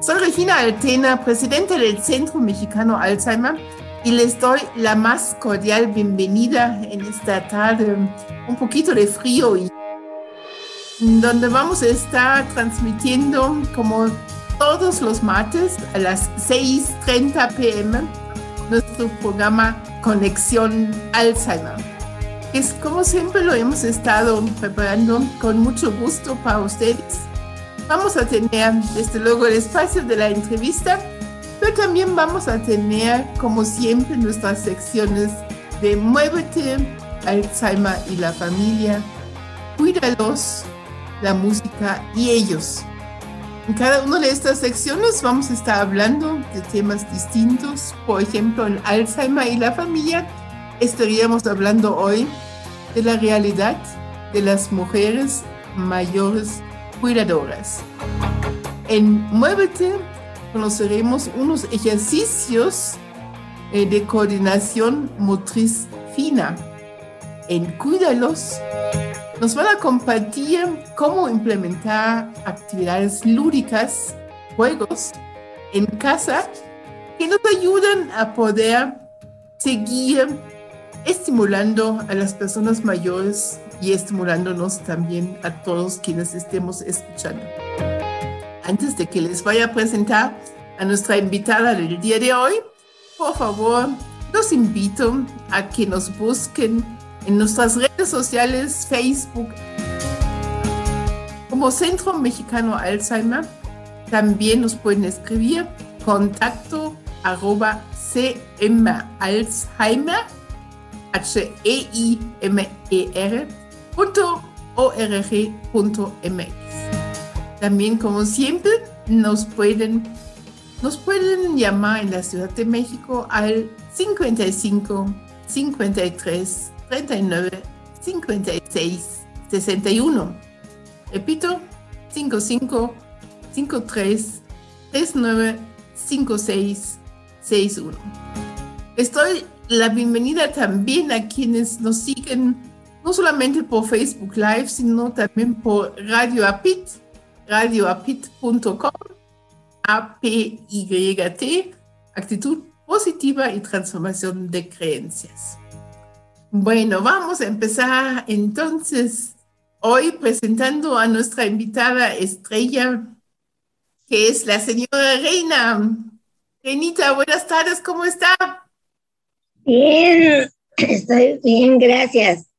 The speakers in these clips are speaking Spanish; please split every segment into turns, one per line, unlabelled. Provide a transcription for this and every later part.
Soy Regina Altena, presidenta del Centro Mexicano Alzheimer, y les doy la más cordial bienvenida en esta tarde, un poquito de frío, y donde vamos a estar transmitiendo como todos los martes a las 6.30 pm nuestro programa Conexión Alzheimer. Es como siempre lo hemos estado preparando con mucho gusto para ustedes Vamos a tener, desde luego, el espacio de la entrevista, pero también vamos a tener, como siempre, nuestras secciones de Muévete, Alzheimer y la familia, Cuídalos, la música y ellos. En cada una de estas secciones vamos a estar hablando de temas distintos. Por ejemplo, en Alzheimer y la familia estaríamos hablando hoy de la realidad de las mujeres mayores cuidadoras. En Muévete conoceremos unos ejercicios eh, de coordinación motriz fina. En Cuídalos nos van a compartir cómo implementar actividades lúdicas, juegos en casa que nos ayudan a poder seguir estimulando a las personas mayores y estimulándonos también a todos quienes estemos escuchando. Antes de que les vaya a presentar a nuestra invitada del día de hoy, por favor, los invito a que nos busquen en nuestras redes sociales, Facebook, como Centro Mexicano Alzheimer. También nos pueden escribir contacto arroba cm Alzheimer, H-E-I-M-E-R, .org.mx. También, como siempre, nos pueden, nos pueden llamar en la Ciudad de México al 55 53 39 56 61. Repito, 55 53 39 56 61. Estoy la bienvenida también a quienes nos siguen no solamente por Facebook Live, sino también por Radio Apit, radioapit.com, A-P-Y-T, actitud positiva y transformación de creencias. Bueno, vamos a empezar entonces hoy presentando a nuestra invitada estrella, que es la señora Reina. Reinita, buenas tardes, ¿cómo está?
Bien, estoy bien, gracias.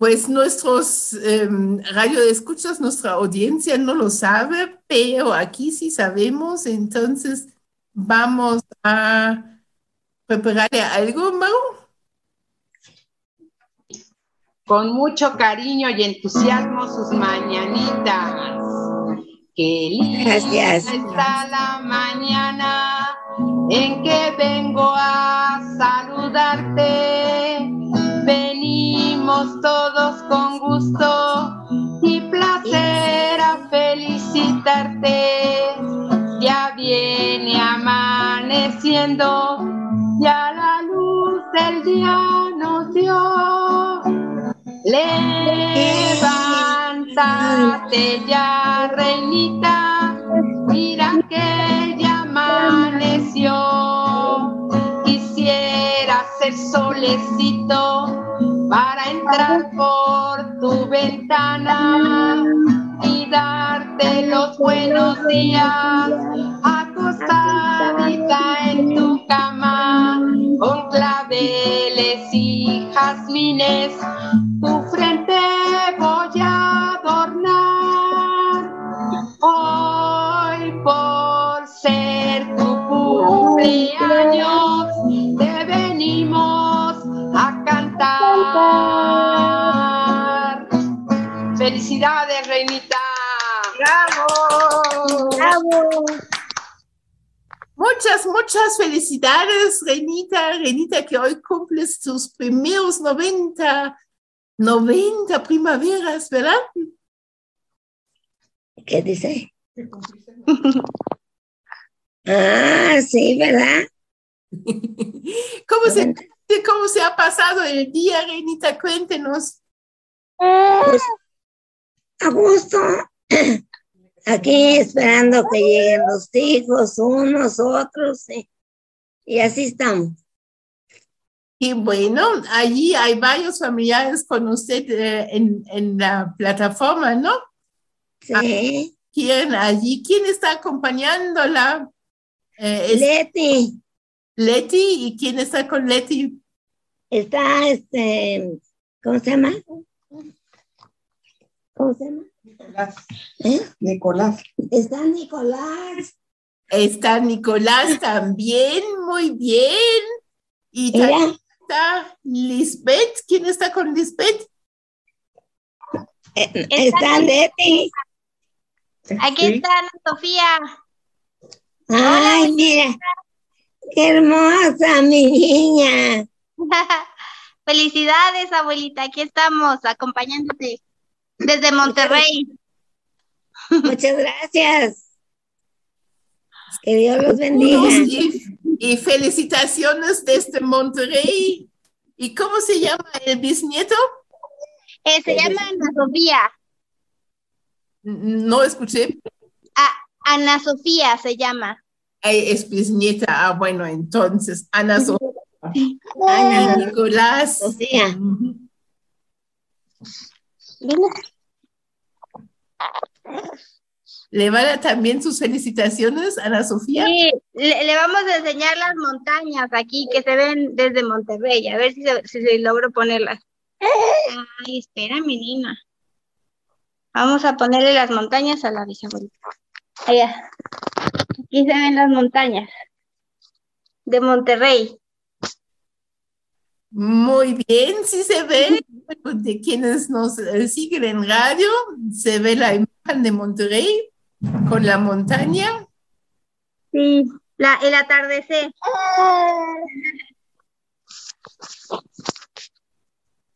Pues nuestros eh, radio de escuchas, nuestra audiencia no lo sabe, pero aquí sí sabemos, entonces vamos a prepararle algo, Mau.
Con mucho cariño y entusiasmo sus mañanitas. Qué linda está la mañana en que vengo a saludarte. Todos con gusto y placer a felicitarte. Ya viene amaneciendo, ya la luz del día nos dio. Levántate ya, reinita, mira que ya amaneció. Quisiera ser solecito para entrar por tu ventana y darte los buenos días, acostadita en tu cama, con claveles y jazmines, tu frente voy a adornar. Hoy por ser tu cumpleaños, cantar. Felicidades, reinita.
¡Bravo!
¡Bravo!
Muchas, muchas felicidades, Renita. Renita, que hoy cumples tus primeros 90, 90 primaveras, ¿verdad?
¿Qué dice? Ah, sí, ¿verdad?
¿Cómo se, ¿Cómo se ha pasado el día, Renita? Cuéntenos.
Pues, a gusto. Aquí esperando que lleguen los hijos, unos, otros, sí. y así estamos.
Y bueno, allí hay varios familiares con usted eh, en, en la plataforma, ¿no?
Sí.
¿Quién allí? ¿Quién está acompañándola? Eh, es
Leti,
Leti. ¿Y quién está con Leti?
Está este, ¿cómo se llama? ¿Cómo se llama?
Nicolás.
¿Eh?
Nicolás.
Está Nicolás.
Está Nicolás también, muy bien. Y también está Lisbeth. ¿Quién está con Lisbeth?
eh, está Leti.
Aquí
Sí.
está Ana Sofía.
Ay, mira, qué hermosa mi niña.
Felicidades, abuelita. Aquí estamos acompañándote desde Monterrey.
Muchas gracias. Que Dios los bendiga.
Y, y felicitaciones desde Monterrey. ¿Y cómo se llama el bisnieto?
Eh, se llama Ana Sofía.
No escuché.
Ah, Ana Sofía se llama.
Es bisnieta. Ah, bueno, entonces, Ana Sofía
Ana
Nicolás.
Sofía.
¿Le van a también sus felicitaciones, Ana Sofía?
Sí, le, le vamos a enseñar las montañas aquí que se ven desde Monterrey. A ver si, se- si, se logro ponerlas. Ay, espera, mi niña. Vamos a ponerle las montañas a la bisabuelita. Allá. Aquí se ven las montañas de Monterrey.
Muy bien, sí se ve. De quienes nos eh, siguen en radio, se ve la imagen de Monterrey con la montaña.
Sí, la, el atardecer.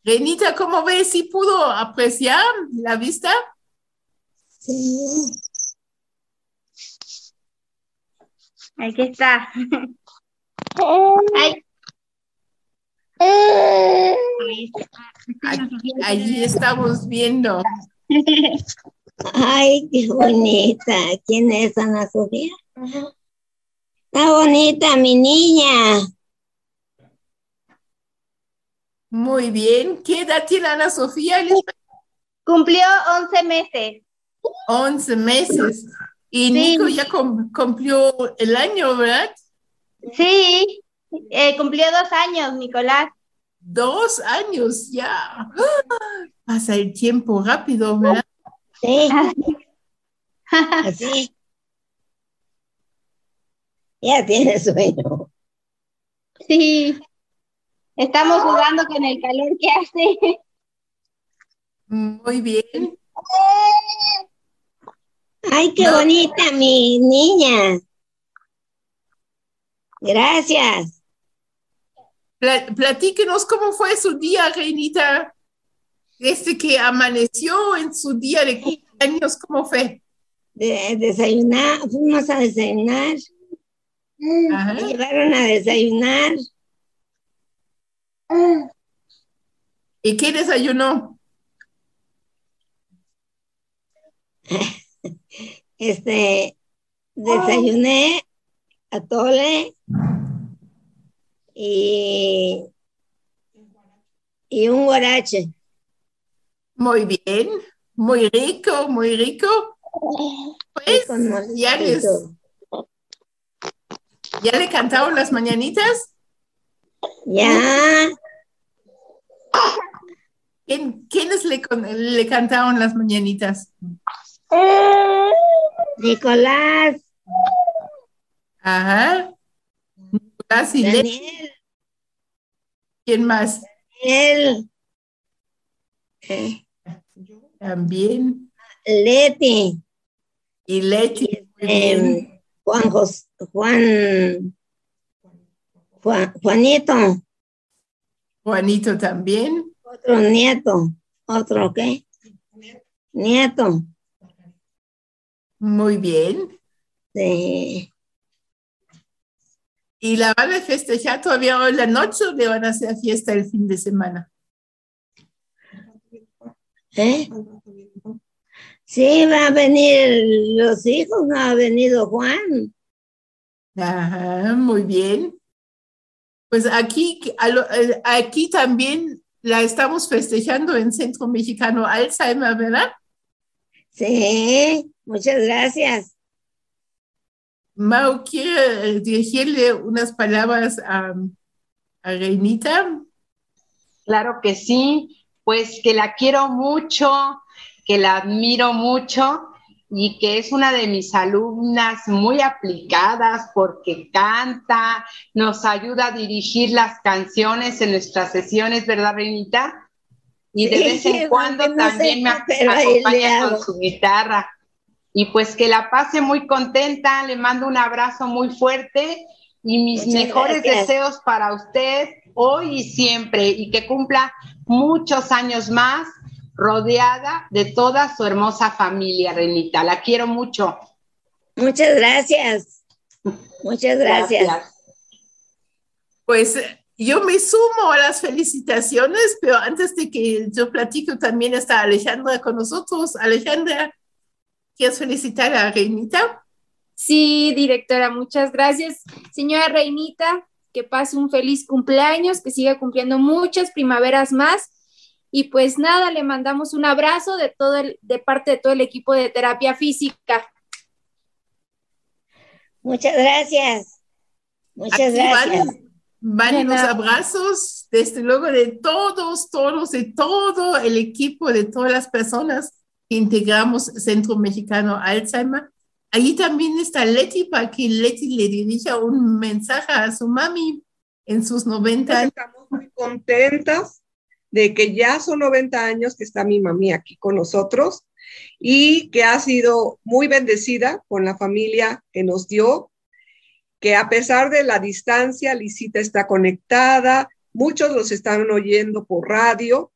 Renita, ¿cómo ves? ¿Sí pudo apreciar la vista?
Sí.
Aquí está. Ay. Ahí.
Allí estamos viendo.
Ay, qué bonita. ¿Quién es Ana Sofía? Está bonita mi niña.
Muy bien. ¿Qué edad tiene Ana Sofía?
Cumplió 11 meses.
11 meses. Y
Sí.
Nico ya cum- cumplió el año, ¿verdad?
Sí, eh, cumplió dos años, Nicolás.
Dos años ya. ¡Ah! Pasa el tiempo rápido, ¿verdad?
Sí. Así. Ya tiene sueño.
Sí. Estamos jugando con el calor que hace.
Muy bien.
Ay, qué
No.
bonita mi niña. Gracias.
Pla- platíquenos cómo fue su día, Reinita. Desde que amaneció en su día de cumpleaños, ¿cómo fue?
De- desayunar, fuimos a desayunar.
Ajá.
Me llevaron a desayunar.
¿Y qué desayunó?
Este, desayuné atole y, y un guarache.
Muy bien, muy rico, muy rico. Pues ya, les- ya le cantaron las mañanitas.
Ya,
¿Quién- ¿Quiénes le, le cantaron las mañanitas?
Nicolás,
Ajá.
Daniel,
¿quién más?
él, eh,
También.
Leti,
Y Leti. bien.
Juan, Jos- Juan, Juan, Juanito,
Juanito también.
otro nieto, otro qué? Nieto,
Muy bien.
sí.
¿Y la van a festejar todavía hoy la noche o le van a hacer fiesta el fin de semana?
¿Eh? Sí, va a venir los hijos, no ha venido Juan.
Ajá, muy bien. Pues aquí, eh, aquí también la estamos festejando en Centro Mexicano Alzheimer, ¿verdad?
Sí, muchas gracias.
Mau, ¿quiere eh, dirigirle unas palabras a, a Reinita?
Claro que sí, pues que la quiero mucho, que la admiro mucho y que es una de mis alumnas muy aplicadas porque canta, nos ayuda a dirigir las canciones en nuestras sesiones, ¿verdad, Reinita? Y de
Sí,
vez en cuando también me acompaña con su guitarra. Y pues que la pase muy contenta, le mando un abrazo muy fuerte y mis
Muchas
mejores
gracias.
deseos para usted hoy y siempre y que cumpla muchos años más rodeada de toda su hermosa familia, Renita. La quiero mucho.
Muchas gracias. Muchas gracias.
Pues yo me sumo a las felicitaciones, pero antes de que yo platico, también está Alejandra con nosotros. Alejandra, ¿quieres felicitar a Reinita?
Sí, directora, muchas gracias. Señora Reinita, que pase un feliz cumpleaños, que siga cumpliendo muchas primaveras más. Y pues nada, le mandamos un abrazo de todo el, de parte de todo el equipo de terapia física.
Muchas gracias. Muchas
Aquí
gracias.
van, van los abrazos, desde luego, de todos, todos, de todo el equipo, de todas las personas integramos Centro Mexicano Alzheimer. Ahí también está Leti para que Leti le dirija un mensaje a su mami en sus 90 años.
Estamos muy contentas de que ya son 90 años que está mi mami aquí con nosotros y que ha sido muy bendecida con la familia que nos dio, que a pesar de la distancia, Lisita está conectada, muchos los están oyendo por radio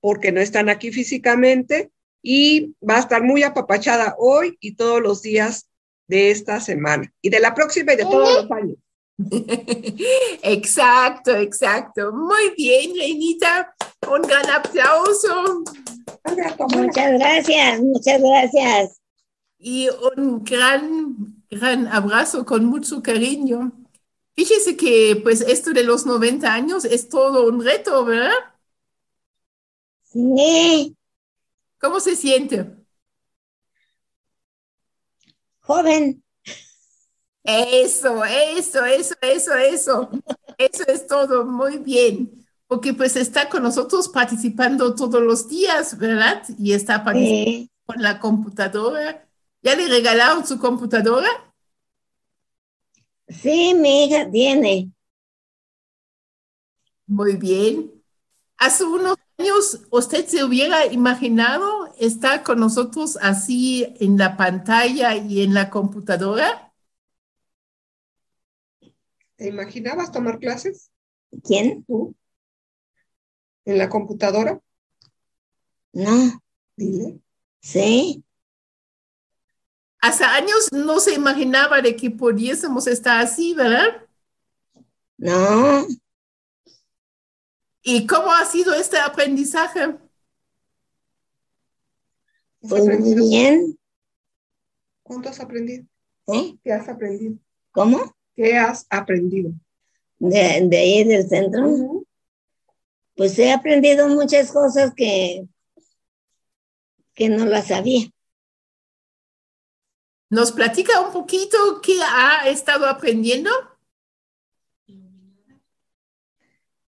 porque no están aquí físicamente y va a estar muy apapachada hoy y todos los días de esta semana y de la próxima y de todos los años.
Exacto, exacto. Muy bien, Reinita. Un gran aplauso
Muchas gracias. Muchas gracias.
y un gran, gran abrazo con mucho cariño. Fíjese que pues esto de los 90 años es todo un reto, ¿verdad?
Sí,
¿Cómo se siente?
joven.
Eso, eso, eso, eso, eso. Eso es todo muy bien. Porque pues está con nosotros participando todos los días, ¿verdad? Y está participando
Sí,
con la computadora. ¿Ya le regalaron su computadora?
sí, mi hija tiene.
Muy bien. Hace unos años, ¿usted se hubiera imaginado estar con nosotros así en la pantalla y en la computadora?
¿Te imaginabas tomar clases
¿Quién?
tú en la computadora?
No,
Dile.
sí.
Hace años no se imaginaba de que pudiésemos estar así, ¿verdad?
No,
¿Y cómo ha sido este aprendizaje?
¿Has
pues bien.
¿Cuánto has aprendido?
¿Eh?
¿Qué has aprendido?
¿Cómo?
¿Qué has aprendido?
De, de ahí del centro. Pues he aprendido muchas cosas que, que no las sabía.
¿Nos platica un poquito qué ha estado aprendiendo?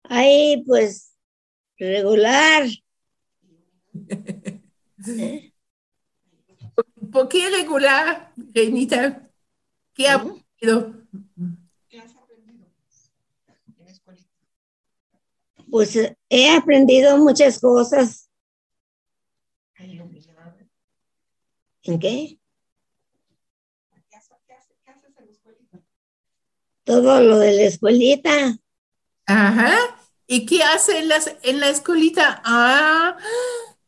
Ahí, pues, regular.
¿Por qué regular, Reinita? ¿Qué ha
¿no?
aprendido?
¿Qué has aprendido en la escuelita?
Pues eh, he aprendido muchas cosas. ¿En qué? Todo lo de la escuelita.
Ajá. ¿Y qué hace en, las, en la escuelita? Ah,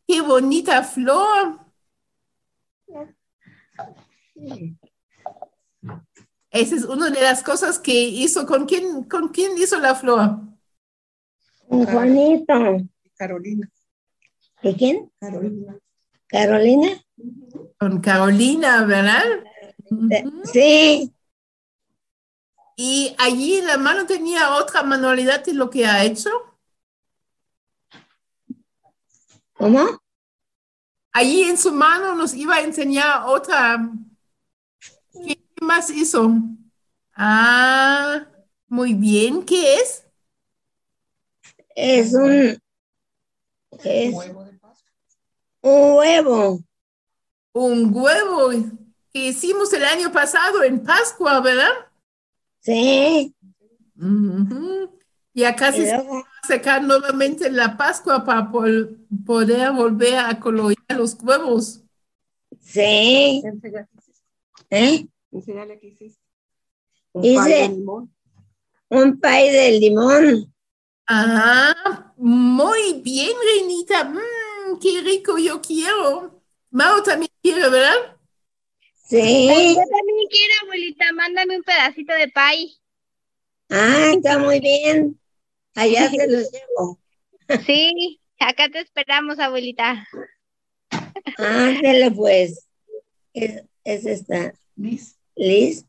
qué bonita flor. Esa es una de las cosas que hizo. ¿Con quién, con quién hizo la flor?
Con Juanito.
Carolina.
¿De quién?
Carolina.
Carolina.
Con Carolina, ¿verdad?
Sí.
Y allí la mano tenía otra manualidad de lo que ha hecho.
¿Cómo?
Allí en su mano nos iba a enseñar otra. ¿Qué más hizo? Ah, muy bien. ¿Qué es?
Es un. Es un huevo.
Un huevo que hicimos el año pasado en Pascua, ¿verdad?
Sí.
Ujú. Y acá se
luego,
sacar nuevamente la Pascua para pol- poder volver a colorear los huevos.
sí. ¿Eh?
Enséñale qué hiciste. Un
Hice-
pay de limón.
Un pay de limón.
Ah, muy bien, Renita. Mm, qué rico, yo quiero. Mao también quiere, ¿verdad?
Sí.
Yo también quiero, abuelita, mándame un pedacito de pay.
Ah, está muy bien. Allá se los llevo.
Sí, acá te esperamos, abuelita.
Ándale, pues. Es, es esta.
Liz.
Liz.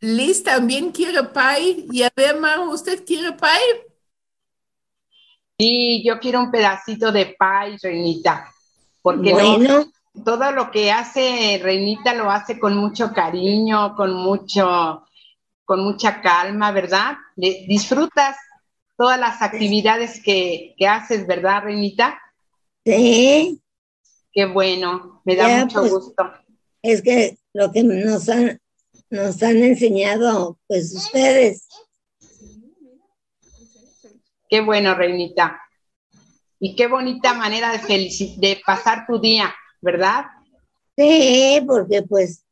Liz también quiere pie. Y a ver, Mao, ¿usted quiere pie?
Sí, yo quiero un pedacito de pay, Reinita, porque
Bueno,
todo lo que hace Reinita lo hace con mucho cariño, con mucho, con mucha calma, ¿verdad? Le- disfrutas todas las actividades que, que haces, ¿verdad, Reinita?
sí.
Qué bueno, me da
Ya,
mucho
pues.
gusto.
Es que lo que nos han, nos han enseñado, pues ustedes.
Qué bueno, Reinita. Y qué bonita manera de, de pasar tu día, ¿verdad?
Sí, porque pues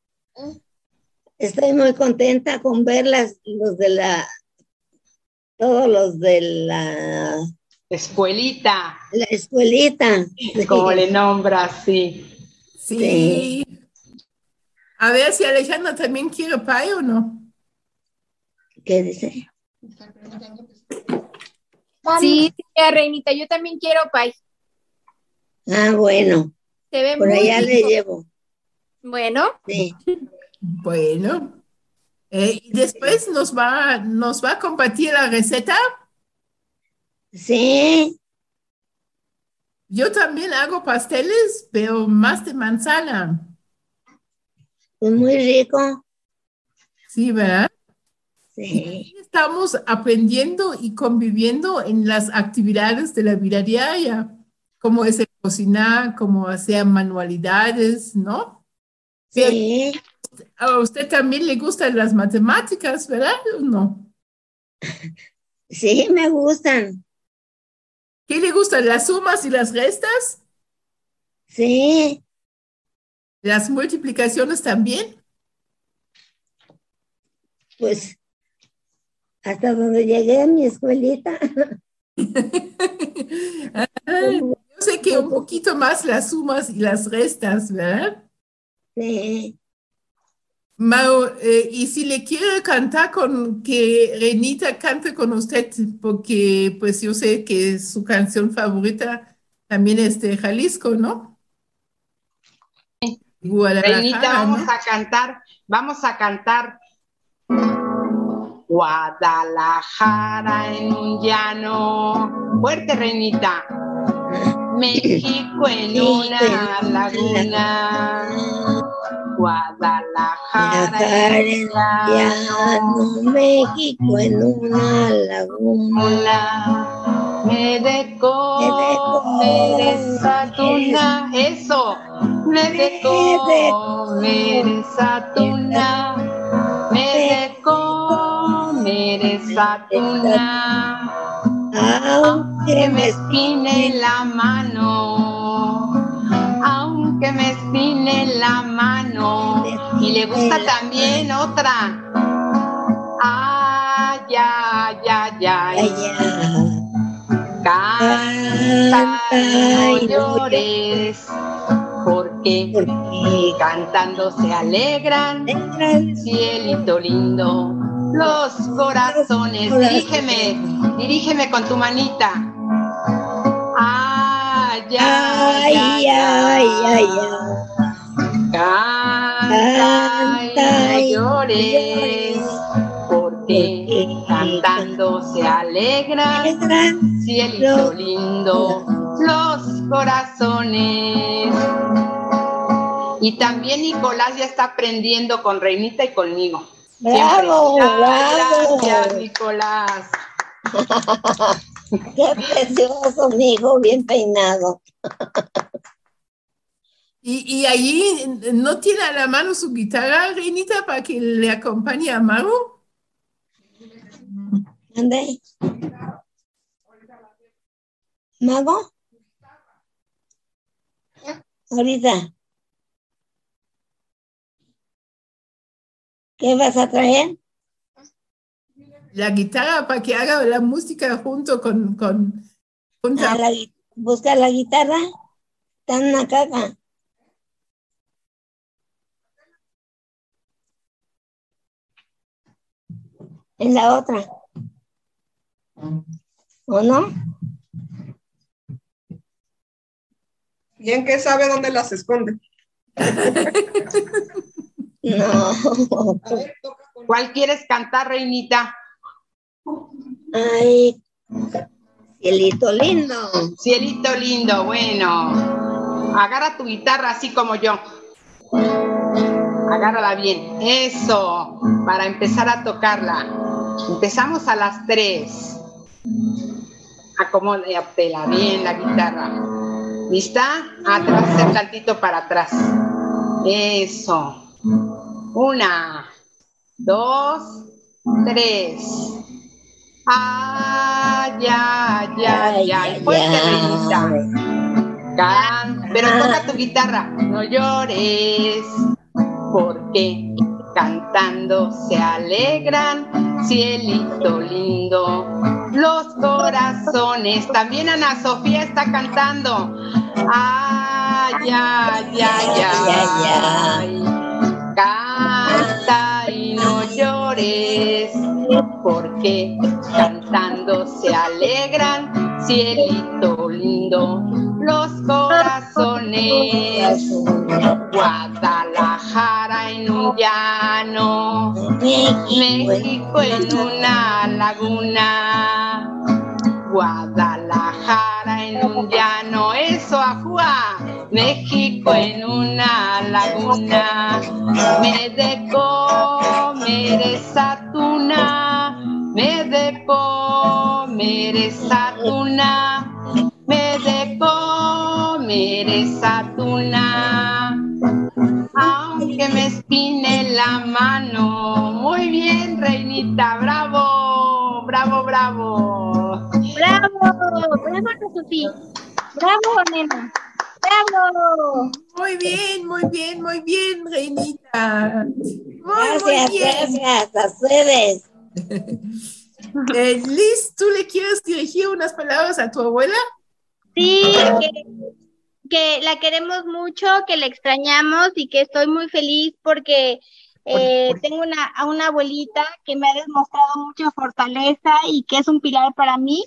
estoy muy contenta con verlas, los de la, todos los de la,
Escuelita,
la escuelita.
como le nombras, sí.
Sí. A ver si Alejandra también quiere pie o no.
¿Qué dice?
Sí, señora Reinita, yo también quiero pay.
Ah, bueno,
Se ve
por
muy
allá le llevo.
Bueno,
Sí.
Bueno. Eh, y después nos va, nos va a compartir la receta.
Sí,
Yo también hago pasteles, pero más de manzana.
pues muy rico.
Sí, ¿verdad?
Sí,
Estamos aprendiendo y conviviendo en las actividades de la vida diaria, como es el cocinar, como hacer manualidades, ¿no?
sí,
A usted también le gustan las matemáticas, ¿verdad? ¿O no?
sí, me gustan.
¿Qué le gustan? ¿Las sumas y las restas?
Sí,
¿Las multiplicaciones también?
pues hasta donde llegué a mi escuelita.
Ah, Yo sé que un poquito más las sumas y las restas, ¿verdad?
Sí,
Mau, eh, y si le quiere cantar con que Renita cante con usted, porque pues yo sé que su canción favorita también es de Jalisco, ¿no? Guadalajara,
Reinita, vamos
¿no?
a cantar, vamos a cantar. Guadalajara en un llano. Fuerte, Reinita. México en una laguna. Guadalajara en llano.
México en una laguna.
Hola, me de
comer
comer esa tuna. Eso, me de comer esa
Aunque
Que me espine la mano. Aunque me espine la mano. Y le gusta también otra. Ay, ay, ay, ay. Canta y no llores, porque cantando se alegran, cielito lindo, los corazones. Dirígeme, dirígeme con tu manita. Ay, ay, ay, ay, ay. Canta y llores, porque cantando se alegran, cielito lindo, los corazones. Y también Nicolás ya está aprendiendo con Reinita y conmigo.
Bravo, bravo.
Gracias, Nicolás.
Qué precioso, mi hijo, bien peinado.
Y, y allí no tiene a la mano su guitarra, Reinita, para que le acompañe a Maru.
¿Dónde? ¿Mago? Ahorita. ¿Qué vas a traer?
La guitarra para que haga la música junto con, con
la busca la guitarra. Está en una caja. En la otra. ¿O no?
¿Y en qué sabe dónde las esconde?
No.
¿Cuál quieres cantar, Reinita?
Ay, cielito lindo.
Cielito lindo, bueno. Agarra tu guitarra así como yo. Agárrala bien. Eso, para empezar a tocarla. Empezamos a las tres. Acomódatela bien la guitarra. ¿Lista? Atrás, el tantito para atrás. Eso. Una, dos, tres. Ay, ay, ay, ay. Fuerte, Reinita. Can- pero toca tu guitarra, no llores, porque cantando se alegran, cielito lindo, los corazones. También Ana Sofía está cantando. Ay, ay, ay, ay, Canta porque cantando se alegran, cielito lindo, los corazones. Guadalajara en un llano, México en una laguna. Guadalajara en un llano, eso ajúa. México en una laguna. Me de comer esa tuna, me de comer esa tuna, me de comer esa tuna. Aunque me espine la mano. Muy bien, reinita, bravo, bravo, bravo.
¡Bravo! ¡Bravo, Sofía! ¡Bravo, nena! ¡Bravo!
Muy bien, muy bien, muy bien, Reinita. Muy, muy
Gracias,
bien.
gracias. A ustedes.
Eh, Liz, ¿tú le quieres dirigir unas palabras a tu abuela?
Sí, que, que la queremos mucho, que la extrañamos y que estoy muy feliz porque eh, tengo una, a una abuelita que me ha demostrado mucha fortaleza y que es un pilar para mí,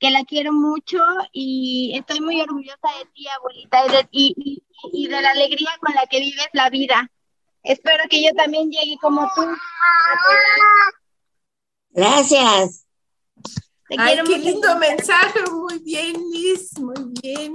que la quiero mucho y estoy muy orgullosa de ti, abuelita, y de, y, y- y de la alegría con la que vives la vida. Espero que yo también llegue como tú.
Gracias.
Te
Ay,
quiero
qué
mucho.
lindo mensaje. Muy bien, Liz, muy bien.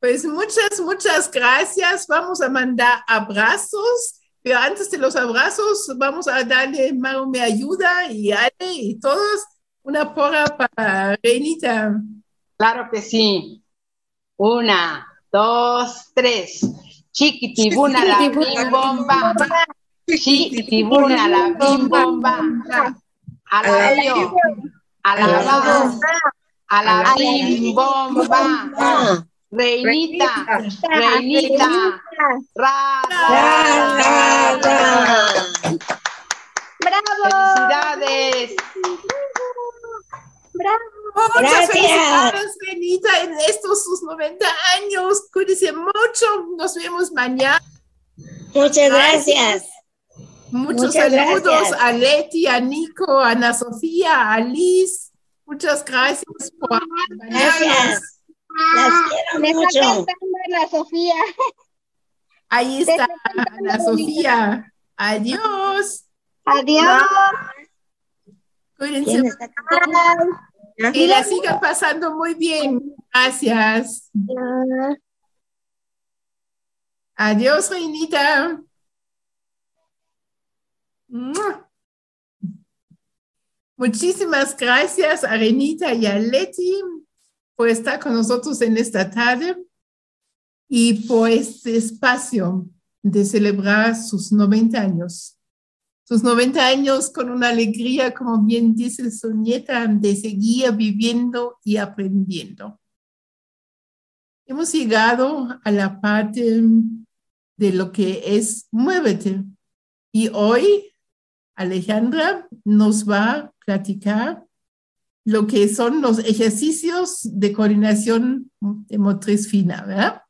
Pues muchas, muchas gracias. Vamos a mandar abrazos, pero antes de los abrazos vamos a darle Maru me ayuda y Ale y todos una porra para Reinita.
Claro que sí. Una, dos, tres. Chiquitibuna la bim bomba. Chiquitibuna la bim bomba. A la bio. A la ba. A la bim bomba. Reinita, Reinita, ra, ra, ra,
¡Bravo!
Felicidades.
¡Bravo!
Muchas felicidades, Benita, en estos sus 90 años. Cuídese mucho. Nos vemos mañana.
Muchas gracias.
Muchos
Muchas
saludos
gracias.
a Leti, a Nico, a Ana Sofía, a Liz. Muchas gracias por acompañarnos.
Gracias. Las quiero
Me está
mucho.
cantando la Sofía.
Ahí está Ana Sofía. Adiós.
Adiós.
Cuídense
¿Quién está
y la sigan pasando muy bien. Gracias. Adiós, Reinita. Muchísimas gracias a Renita y a Leti por estar con nosotros en esta tarde y por este espacio de celebrar sus 90 años. Sus 90 años con una alegría, como bien dice su nieta, de seguir viviendo y aprendiendo. Hemos llegado a la parte de lo que es Muévete. Y hoy Alejandra nos va a platicar lo que son los ejercicios de coordinación de motriz fina, ¿verdad?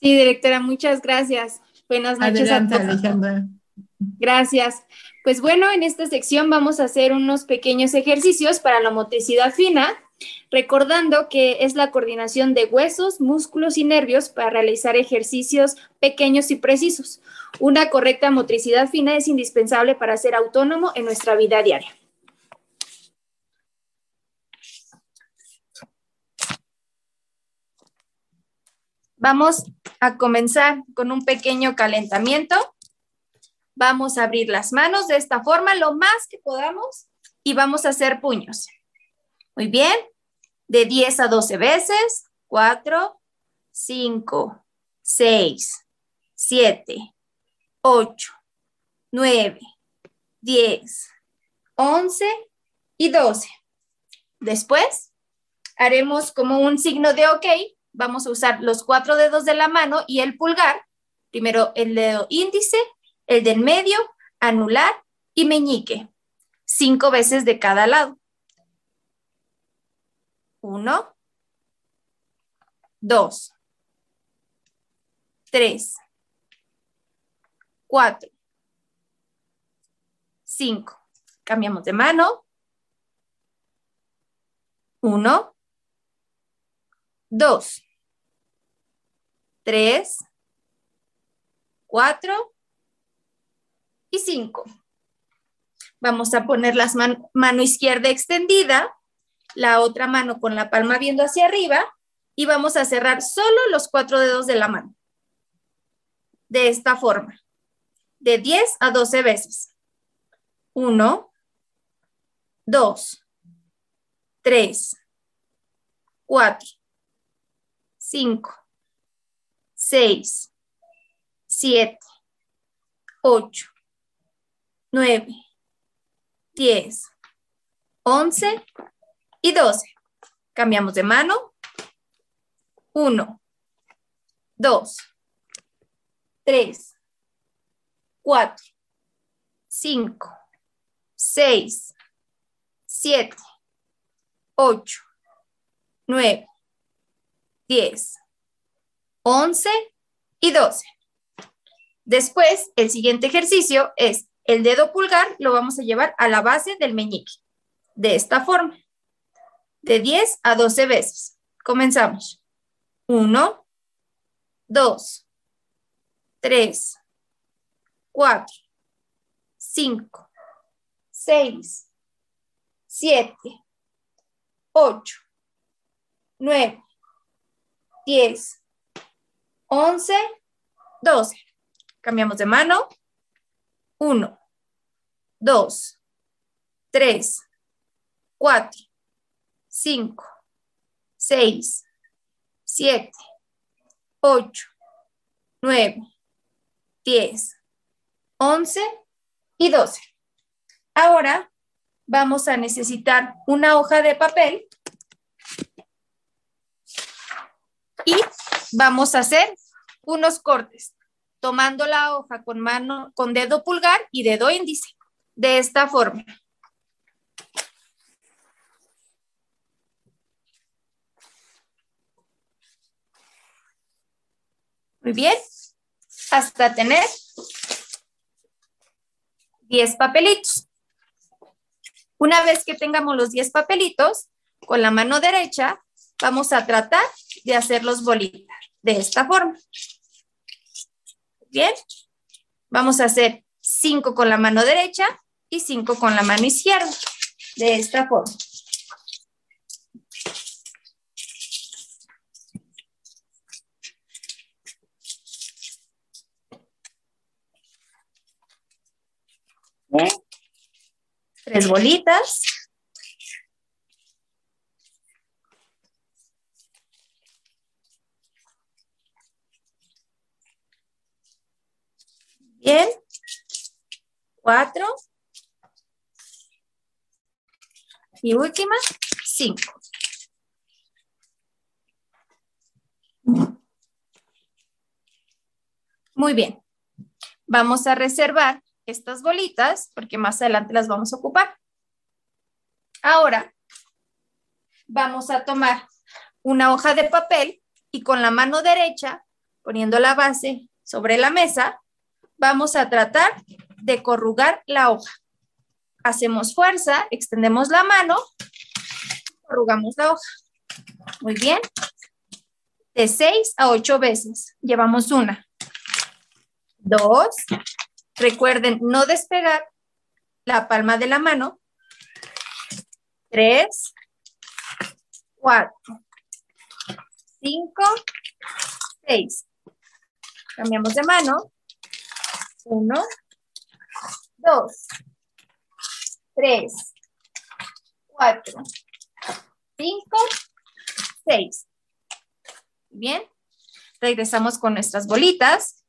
Sí, directora, muchas gracias. Buenas noches
Adelante,
a todos.
Alejandra.
Gracias. Pues bueno, en esta sección vamos a hacer unos pequeños ejercicios para la motricidad fina, recordando que es la coordinación de huesos, músculos y nervios para realizar ejercicios pequeños y precisos. Una correcta motricidad fina es indispensable para ser autónomo en nuestra vida diaria. Vamos a comenzar con un pequeño calentamiento. Vamos a abrir las manos de esta forma lo más que podamos y vamos a hacer puños. Muy bien. De 10 a 12 veces. 4, 5, 6, 7, 8, 9, 10, 11 y 12. Después haremos como un signo de OK. Vamos a usar los cuatro dedos de la mano y el pulgar. Primero el dedo índice, el del medio, anular y meñique. Cinco veces de cada lado. Uno, dos, tres, cuatro, cinco. Cambiamos de mano. Uno, dos, tres, cuatro. Y cinco. Vamos a poner la mano izquierda extendida, la otra mano con la palma viendo hacia arriba y vamos a cerrar solo los cuatro dedos de la mano. De esta forma, de 10 a 12 veces. Uno, dos, tres, cuatro, cinco, seis, siete, ocho, nueve, diez, once y doce. Cambiamos de mano. Uno, dos, tres, cuatro, cinco, seis, siete, ocho, nueve, diez, once y doce. Después, el siguiente ejercicio es el dedo pulgar, lo vamos a llevar a la base del meñique, de esta forma, de 10 a 12 veces. Comenzamos. 1, 2, 3, 4, 5, 6, 7, 8, 9, 10, 11, 12. Cambiamos de mano. 1, 2, 3, 4, 5, 6, 7, 8, 9, 10, 11 y 12. Ahora vamos a necesitar una hoja de papel vamos a hacer unos cortes, tomando la hoja con mano, con dedo pulgar y dedo índice, de esta forma. Muy bien, hasta tener 10 papelitos. Una vez que tengamos los 10 papelitos, con la mano derecha vamos a tratar de hacerlos bolitas de esta forma. Bien, vamos a hacer 5 con la mano derecha y 5 con la mano izquierda, de esta forma. Tres bolitas. Bien. Cuatro. Y última, cinco. Muy bien. Vamos a reservar estas bolitas porque más adelante las vamos a ocupar. Ahora, vamos a tomar una hoja de papel y con la mano derecha, poniendo la base sobre la mesa, vamos a tratar de corrugar la hoja. Hacemos fuerza, extendemos la mano, corrugamos la hoja. Muy bien. De seis a ocho veces. Llevamos una, dos, Recuerden no despegar la palma de la mano. Tres, cuatro, cinco, seis. Cambiamos de mano. Uno, dos, tres, cuatro, cinco, seis. Bien. Regresamos con nuestras bolitas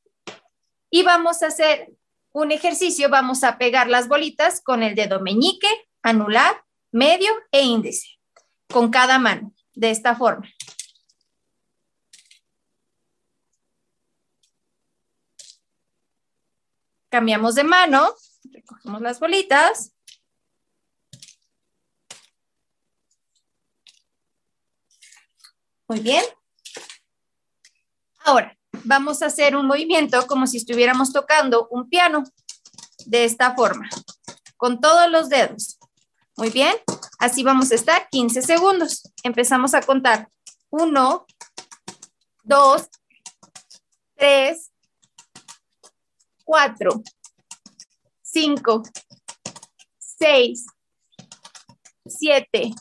y vamos a hacer un ejercicio, vamos a pegar las bolitas con el dedo meñique, anular, medio e índice, con cada mano, de esta forma. Cambiamos de mano, recogemos las bolitas. Muy bien. Ahora, vamos a hacer un movimiento como si estuviéramos tocando un piano de esta forma, con todos los dedos. Muy bien, así vamos a estar 15 segundos. Empezamos a contar. 1, 2, 3, 4, 5, 6, 7,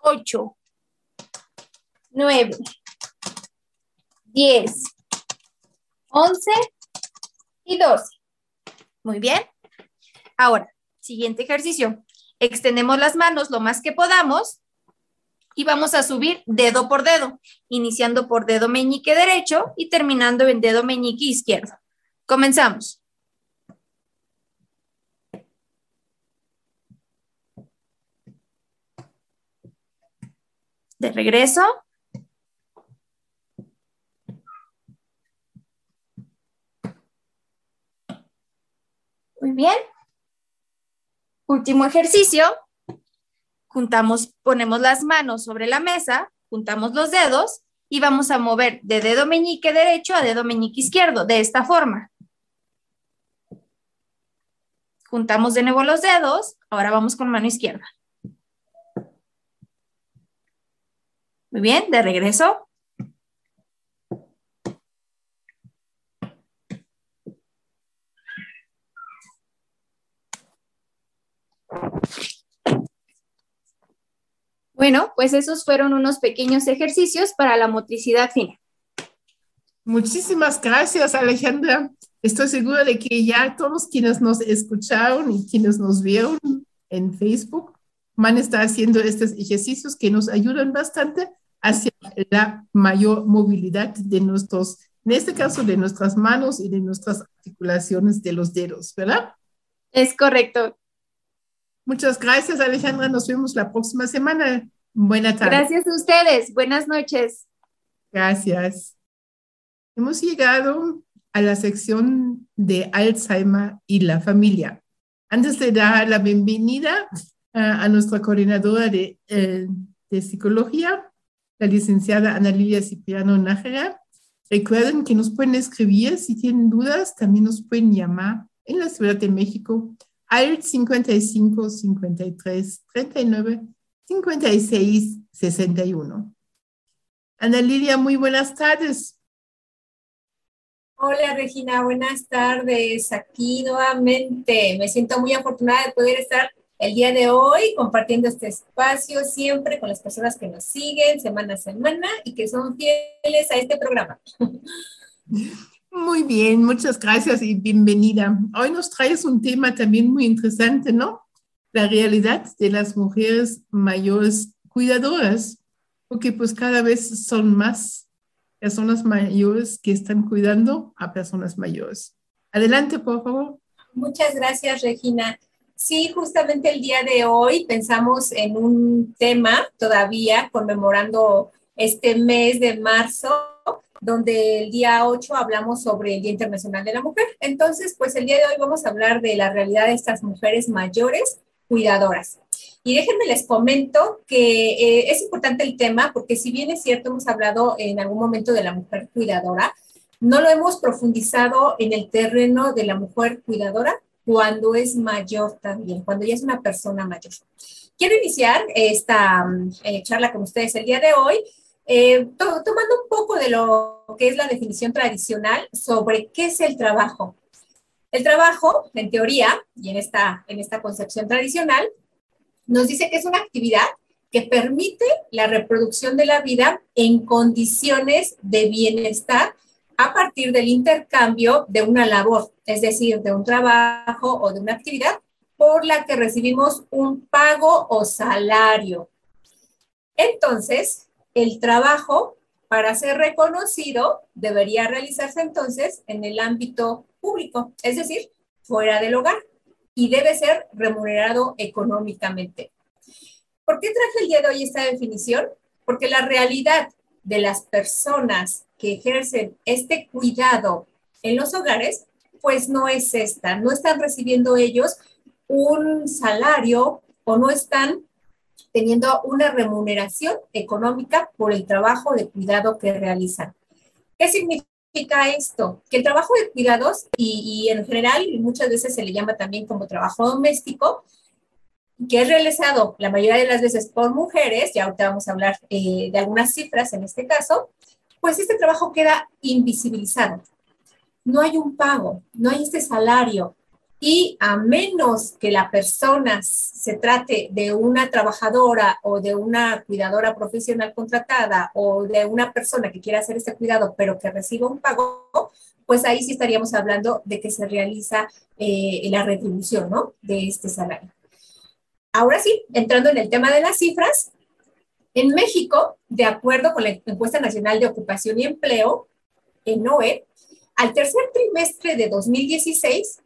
8, 9, 10, 11 y 12. Muy bien. Ahora, siguiente ejercicio. Extendemos las manos lo más que podamos y vamos a subir dedo por dedo, iniciando por dedo meñique derecho y terminando en dedo meñique izquierdo. Comenzamos. De regreso. Muy bien. Último ejercicio. Juntamos, ponemos las manos sobre la mesa, juntamos los dedos y vamos a mover de dedo meñique derecho a dedo meñique izquierdo, de esta forma. Juntamos de nuevo los dedos, ahora vamos con mano izquierda. Muy bien, de regreso. Bueno, pues esos fueron unos pequeños ejercicios para la motricidad fina.
Muchísimas gracias, Alejandra. Estoy segura de que ya todos quienes nos escucharon y quienes nos vieron en Facebook van a estar haciendo estos ejercicios que nos ayudan bastante hacia la mayor movilidad de nuestros, en este caso, de nuestras manos y de nuestras articulaciones de los dedos, ¿verdad?
Es correcto.
Muchas gracias, Alejandra. Nos vemos la próxima semana. Buenas tardes.
Gracias a ustedes. Buenas noches.
Gracias. Hemos llegado a la sección de Alzheimer y la familia. Antes de dar la bienvenida a nuestra coordinadora de, eh, de psicología, la licenciada Ana Lilia Cipriano Nájera, recuerden que nos pueden escribir si tienen dudas, también nos pueden llamar en la Ciudad de México al 55 53 39 56 61. Ana Lilia, muy buenas tardes.
Hola Regina, buenas tardes. Aquí nuevamente. Me siento muy afortunada de poder estar el día de hoy compartiendo este espacio siempre con las personas que nos siguen semana a semana y que son fieles a este programa.
Muy bien, muchas gracias y bienvenida. Hoy nos traes un tema también muy interesante, ¿no? La realidad de las mujeres mayores cuidadoras, porque pues cada vez son más personas mayores que están cuidando a personas mayores. Adelante, por favor.
Muchas gracias, Regina. Sí, justamente el día de hoy pensamos en un tema todavía conmemorando este mes de marzo donde el día 8 hablamos sobre el Día Internacional de la Mujer. Entonces, pues el día de hoy vamos a hablar de la realidad de estas mujeres mayores cuidadoras. Y déjenme les comento que eh, es importante el tema porque si bien es cierto, hemos hablado en algún momento de la mujer cuidadora, no lo hemos profundizado en el terreno de la mujer cuidadora cuando es mayor también, cuando ya es una persona mayor. Quiero iniciar esta mm, eh, charla con ustedes el día de hoy eh, tomando un poco de lo que es la definición tradicional sobre qué es el trabajo. El trabajo, en teoría, y en esta, en esta concepción tradicional, nos dice que es una actividad que permite la reproducción de la vida en condiciones de bienestar a partir del intercambio de una labor, es decir, de un trabajo o de una actividad por la que recibimos un pago o salario. Entonces, el trabajo, para ser reconocido, debería realizarse entonces en el ámbito público, es decir, fuera del hogar, y debe ser remunerado económicamente. ¿Por qué traje el día de hoy esta definición? Porque la realidad de las personas que ejercen este cuidado en los hogares, pues no es esta, no están recibiendo ellos un salario o no están teniendo una remuneración económica por el trabajo de cuidado que realizan. ¿Qué significa esto? Que el trabajo de cuidados, y, en general muchas veces se le llama también como trabajo doméstico, que es realizado la mayoría de las veces por mujeres, ya ahorita vamos a hablar eh, de algunas cifras en este caso, pues este trabajo queda invisibilizado. No hay un pago, no hay este salario, y a menos que la persona se trate de una trabajadora o de una cuidadora profesional contratada o de una persona que quiera hacer este cuidado pero que reciba un pago, pues ahí sí estaríamos hablando de que se realiza eh, la retribución ¿no? de este salario. Ahora sí, entrando en el tema de las cifras, en México, de acuerdo con la encuesta nacional de ocupación y empleo, en OE, al tercer trimestre de 2016,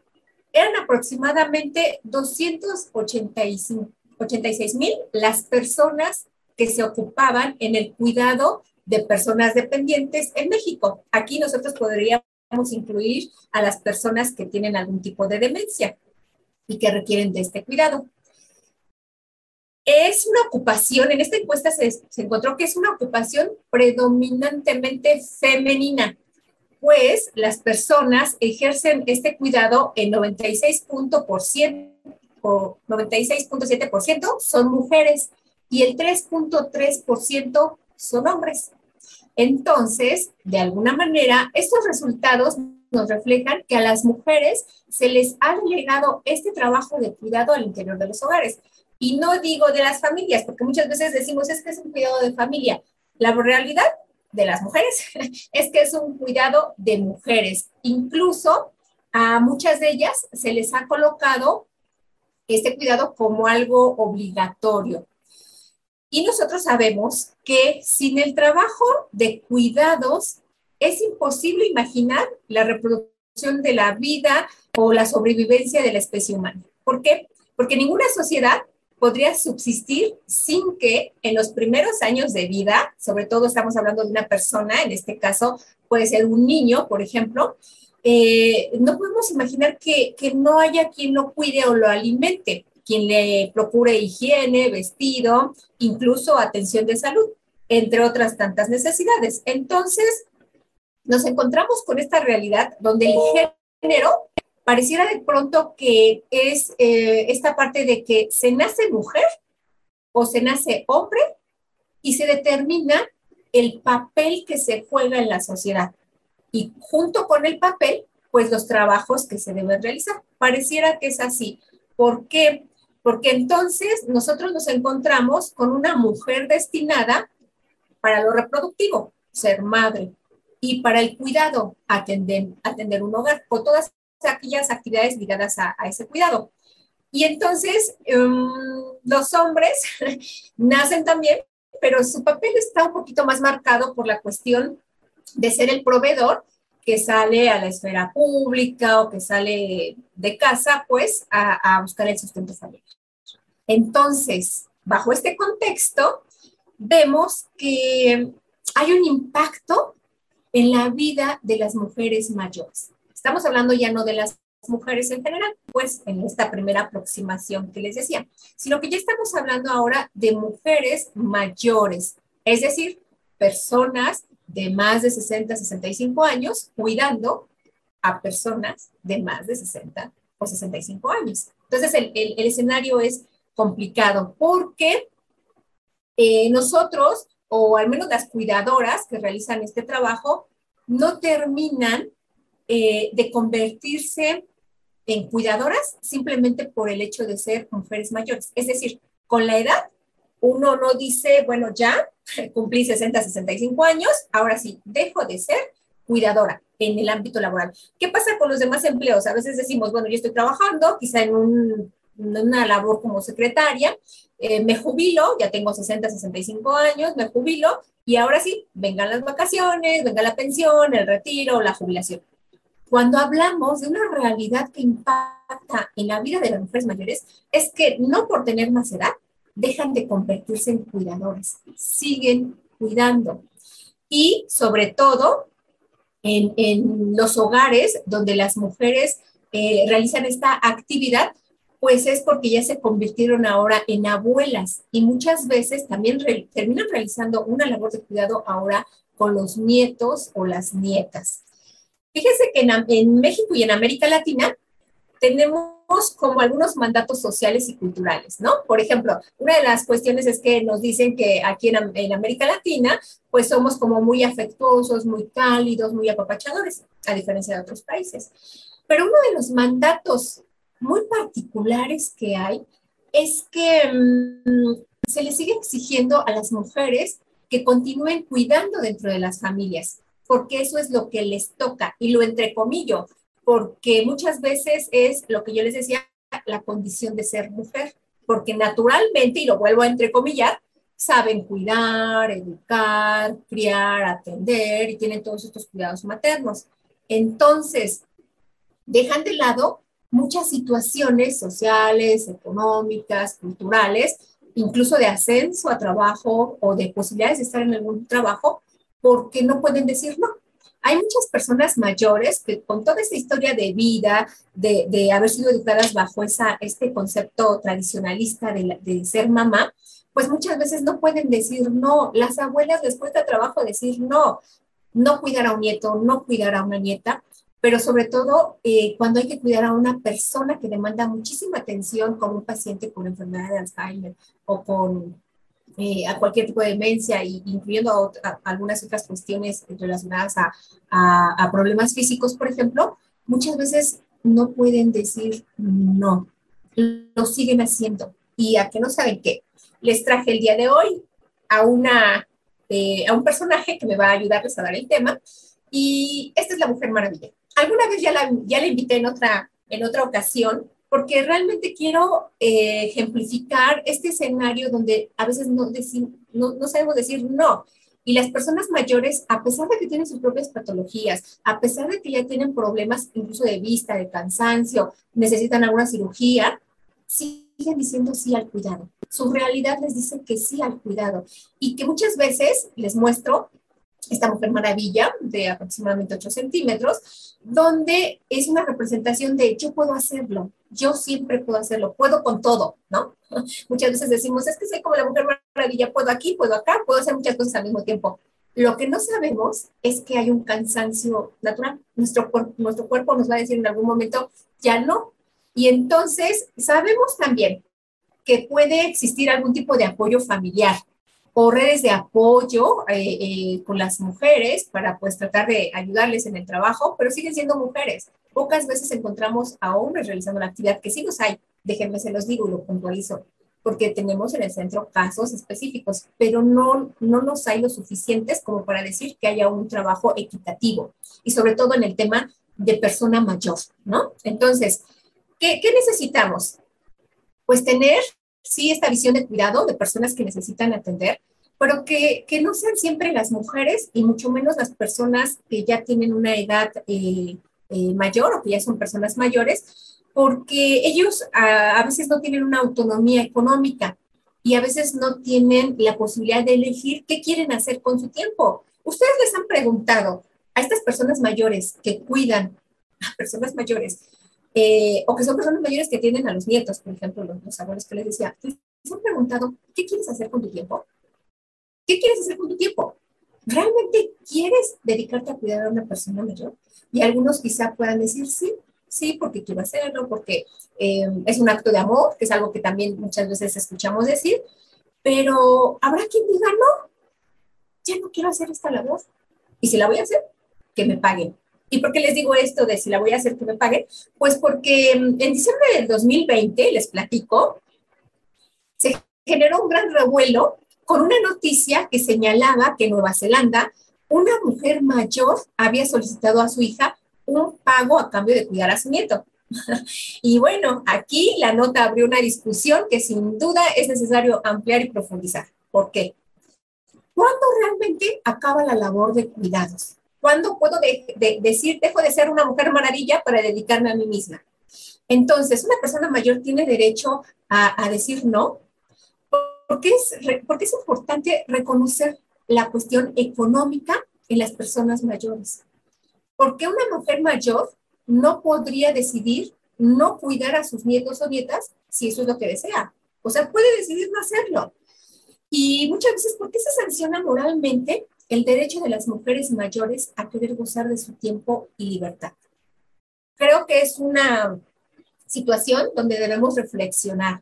eran aproximadamente 286 mil las personas que se ocupaban en el cuidado de personas dependientes en México. Aquí nosotros podríamos incluir a las personas que tienen algún tipo de demencia y que requieren de este cuidado. Es una ocupación, en esta encuesta se, se encontró que es una ocupación predominantemente femenina pues las personas ejercen este cuidado en 96.7% son mujeres y el 3.3% son hombres. Entonces, de alguna manera, estos resultados nos reflejan que a las mujeres se les ha delegado este trabajo de cuidado al interior de los hogares. Y no digo de las familias, porque muchas veces decimos es que es un cuidado de familia. La realidad de las mujeres, es que es un cuidado de mujeres. Incluso a muchas de ellas se les ha colocado este cuidado como algo obligatorio. Y nosotros sabemos que sin el trabajo de cuidados es imposible imaginar la reproducción de la vida o la sobrevivencia de la especie humana. ¿Por qué? Porque ninguna sociedad podría subsistir sin que en los primeros años de vida, sobre todo estamos hablando de una persona, en este caso puede ser un niño, por ejemplo, eh, no podemos imaginar que, que no haya quien lo cuide o lo alimente, quien le procure higiene, vestido, incluso atención de salud, entre otras tantas necesidades. Entonces, nos encontramos con esta realidad donde el género pareciera de pronto que es eh, esta parte de que se nace mujer o se nace hombre y se determina el papel que se juega en la sociedad. Y junto con el papel, pues los trabajos que se deben realizar. Pareciera que es así. ¿Por qué? Porque entonces nosotros nos encontramos con una mujer destinada para lo reproductivo, ser madre, y para el cuidado, atender, atender un hogar, o todas aquellas actividades ligadas a, ese cuidado. Y entonces em, los hombres nacen también, pero su papel está un poquito más marcado por la cuestión de ser el proveedor que sale a la esfera pública o que sale de casa, pues, a, a buscar el sustento familiar. Entonces, bajo este contexto, vemos que hay un impacto en la vida de las mujeres mayores. Estamos hablando ya no de las mujeres en general, pues en esta primera aproximación que les decía, sino que ya estamos hablando ahora de mujeres mayores, es decir, personas de más de 60, 65 años cuidando a personas de más de 60 o 65 años. Entonces, el, escenario es complicado porque eh, nosotros, o al menos las cuidadoras que realizan este trabajo, no terminan eh, de convertirse en cuidadoras simplemente por el hecho de ser mujeres mayores. Es decir, con la edad, uno no dice, bueno, ya cumplí 60, 65 años, ahora sí, dejo de ser cuidadora en el ámbito laboral. ¿Qué pasa con los demás empleos? A veces decimos, bueno, yo estoy trabajando, quizá en, una labor como secretaria, eh, me jubilo, ya tengo 60, 65 años, me jubilo y ahora sí, vengan las vacaciones, venga la pensión, el retiro, la jubilación. Cuando hablamos de una realidad que impacta en la vida de las mujeres mayores, es que no por tener más edad dejan de convertirse en cuidadores, siguen cuidando. Y sobre todo en, los hogares donde las mujeres eh, realizan esta actividad, pues es porque ya se convirtieron ahora en abuelas y muchas veces también terminan realizando una labor de cuidado ahora con los nietos o las nietas. Fíjense que en, México y en América Latina tenemos como algunos mandatos sociales y culturales, ¿no? Por ejemplo, una de las cuestiones es que nos dicen que aquí en, en, América Latina, pues somos como muy afectuosos, muy cálidos, muy apapachadores, a diferencia de otros países. Pero uno de los mandatos muy particulares que hay es que mm, se le sigue exigiendo a las mujeres que continúen cuidando dentro de las familias porque eso es lo que les toca y lo entrecomillo, porque muchas veces es lo que yo les decía, la condición de ser mujer, porque naturalmente, y lo vuelvo a entrecomillar, saben cuidar, educar, criar, atender y tienen todos estos cuidados maternos. Entonces, dejan de lado muchas situaciones sociales, económicas, culturales, incluso de ascenso a trabajo o de posibilidades de estar en algún trabajo, porque no pueden decir no. Hay muchas personas mayores que con toda esta historia de vida, de, de haber sido educadas bajo esa, este concepto tradicionalista de, de, ser mamá, pues muchas veces no pueden decir no. Las abuelas les cuesta trabajo decir no, no cuidar a un nieto, no cuidar a una nieta, pero sobre todo eh, cuando hay que cuidar a una persona que demanda muchísima atención, como un paciente con enfermedad de Alzheimer o con eh, a cualquier tipo de demencia, y, incluyendo algunas otras cuestiones relacionadas a, a, problemas físicos, por ejemplo, muchas veces no pueden decir no, lo siguen haciendo. Y a que no saben qué, les traje el día de hoy a, una, eh, a un personaje que me va a ayudarles a dar el tema. Y esta es la Mujer Maravilla. Alguna vez ya la, ya la invité en otra, en otra ocasión porque realmente quiero eh, ejemplificar este escenario donde a veces no, no, no, sabemos decir no. Y las personas mayores, a pesar de que tienen sus propias patologías, a pesar de que ya tienen problemas incluso de vista, de cansancio, necesitan alguna cirugía, siguen siguen diciendo sí al cuidado. Su realidad les dice que sí al cuidado y que muchas veces les muestro esta mujer maravilla de aproximadamente 8 centímetros, donde es una representación de yo puedo hacerlo, yo siempre puedo hacerlo, puedo con todo, ¿no? Muchas veces decimos, es que soy como la mujer maravilla, puedo aquí, puedo acá, puedo hacer muchas cosas al mismo tiempo. Lo que no sabemos es que hay un cansancio natural. Nuestro, nuestro cuerpo nos va a decir en algún momento, ya no. Y entonces sabemos también que puede existir algún tipo de apoyo familiar o redes de apoyo eh, eh, con las mujeres para pues tratar de ayudarles en el trabajo, pero siguen siendo mujeres. Pocas veces encontramos a hombres realizando la actividad, que sí los hay, déjenme se los digo y lo puntualizo, porque tenemos en el centro casos específicos, pero no, no nos hay lo suficientes como para decir que haya un trabajo equitativo y sobre todo en el tema de persona mayor, ¿no? Entonces, ¿qué, qué necesitamos? Pues tener, sí, esta visión de cuidado de personas que necesitan atender, pero que, que no sean siempre las mujeres y mucho menos las personas que ya tienen una edad eh, eh, mayor o que ya son personas mayores, porque ellos a, veces no tienen una autonomía económica y a veces no tienen la posibilidad de elegir qué quieren hacer con su tiempo. Ustedes les han preguntado a estas personas mayores que cuidan a personas mayores, eh, o que son personas mayores que tienen a los nietos, por ejemplo, los, abuelos que les decía, ¿les han preguntado qué quieres hacer con tu tiempo? ¿Qué quieres hacer con tu tiempo? ¿Realmente quieres dedicarte a cuidar a una persona mayor? Y algunos quizá puedan decir, sí, sí, porque quiero hacerlo, porque eh, es un acto de amor, que es algo que también muchas veces escuchamos decir, pero habrá quien diga, no, ya no quiero hacer esta labor. Y si la voy a hacer, que me paguen. ¿Y por qué les digo esto de si la voy a hacer, que me paguen? Pues porque mm, en diciembre del 2020, les platico, se generó un gran revuelo con una noticia que señalaba que en Nueva Zelanda una mujer mayor había solicitado a su hija un pago a cambio de cuidar a su nieto. y bueno, aquí la nota abrió una discusión que sin duda es necesario ampliar y profundizar. ¿Por qué? ¿Cuándo realmente acaba la labor de cuidados? ¿Cuándo puedo decir, dejo de ser una mujer maravilla para dedicarme a mí misma? Entonces, una persona mayor tiene derecho a, decir no, porque es, porque es importante reconocer la cuestión económica en las personas mayores. ¿Por qué una mujer mayor no podría decidir no cuidar a sus nietos o nietas si eso es lo que desea? O sea, puede decidir no hacerlo. Y muchas veces, ¿por qué se sanciona moralmente el derecho de las mujeres mayores a poder gozar de su tiempo y libertad? Creo que es una situación donde debemos reflexionar.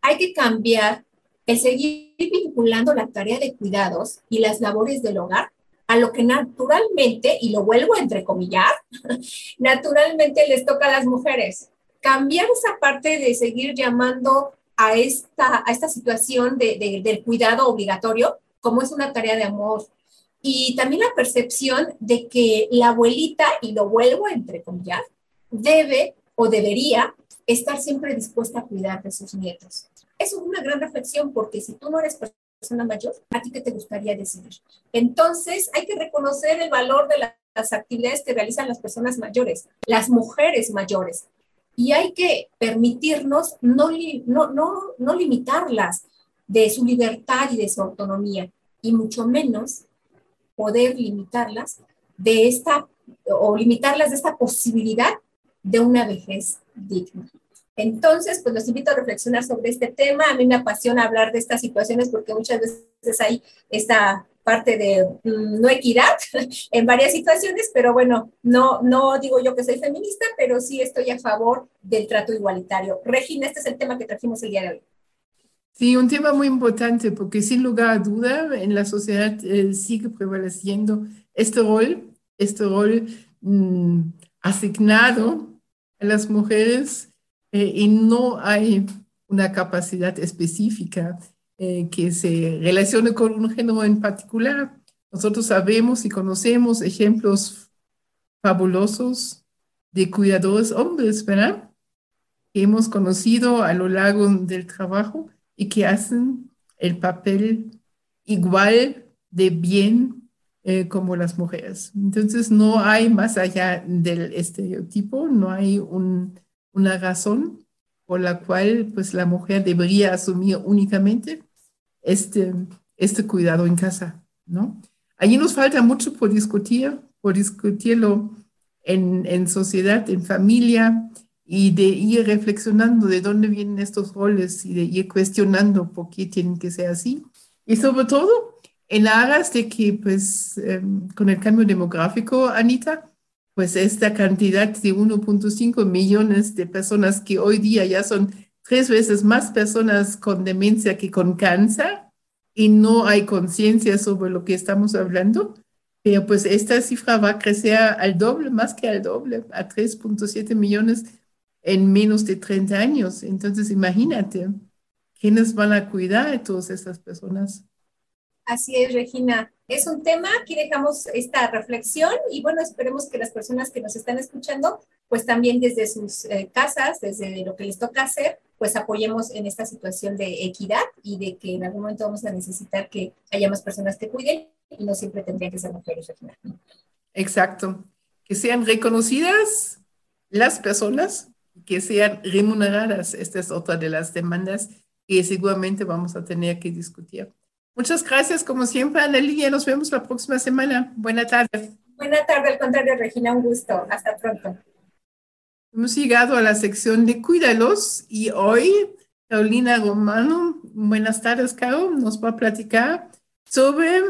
Hay que cambiar el seguir vinculando la tarea de cuidados y las labores del hogar a lo que naturalmente, y lo vuelvo a entrecomillar, naturalmente les toca a las mujeres. Cambiar esa parte de seguir llamando a esta, a esta situación de, del cuidado obligatorio como es una tarea de amor. Y también la percepción de que la abuelita, y lo vuelvo a entrecomillar, debe o debería estar siempre dispuesta a cuidar de sus nietos. Es una gran reflexión porque si tú no eres persona mayor, ¿a ti qué te gustaría decidir? Entonces, hay que reconocer el valor de las actividades que realizan las personas mayores, las mujeres mayores, y hay que permitirnos no, no, no, no limitarlas de su libertad y de su autonomía, y mucho menos poder limitarlas de esta, o limitarlas de esta posibilidad de una vejez digna. Entonces, pues los invito a reflexionar sobre este tema. A mí me apasiona hablar de estas situaciones porque muchas veces hay esta parte de mm, no equidad en varias situaciones, pero bueno, no, no digo yo que soy feminista, pero sí estoy a favor del trato igualitario. Regina, este es el tema que trajimos el día de hoy.
Sí, un tema muy importante porque sin lugar a duda en la sociedad eh, sigue prevaleciendo este rol, este rol mm, asignado a las mujeres eh, y no hay una capacidad específica eh, que se relacione con un género en particular. Nosotros sabemos y conocemos ejemplos fabulosos de cuidadores hombres, ¿verdad? Que hemos conocido a lo largo del trabajo y que hacen el papel igual de bien eh, como las mujeres. Entonces no hay más allá del estereotipo, no hay un una razón por la cual pues la mujer debería asumir únicamente este, este cuidado en casa, ¿no? Allí nos falta mucho por discutir, por discutirlo en, en sociedad, en familia, y de ir reflexionando de dónde vienen estos roles y de ir cuestionando por qué tienen que ser así. Y sobre todo en aras de que, pues, em, con el cambio demográfico, Anita, pues esta cantidad de 1.5 millones de personas que hoy día ya son tres veces más personas con demencia que con cáncer y no hay conciencia sobre lo que estamos hablando, pero pues esta cifra va a crecer al doble, más que al doble, a 3.7 millones en menos de 30 años. Entonces, imagínate, ¿quiénes van a cuidar de todas esas personas?
Así es, Regina. Es un tema, aquí dejamos esta reflexión y bueno, esperemos que las personas que nos están escuchando, pues también desde sus eh, casas, desde lo que les toca hacer, pues apoyemos en esta situación de equidad y de que en algún momento vamos a necesitar que haya más personas que cuiden y no siempre tendrían que ser mujeres, Regina.
Exacto. Que sean reconocidas las personas que sean remuneradas. Esta es otra de las demandas que seguramente vamos a tener que discutir. Muchas gracias, como siempre, Anneli. Nos vemos la próxima semana. Buena tarde.
Buena tarde, al contrario, Regina, un gusto. Hasta pronto.
Hemos llegado a la sección de Cuídalos y hoy Carolina Romano, buenas tardes, Caro, nos va a platicar sobre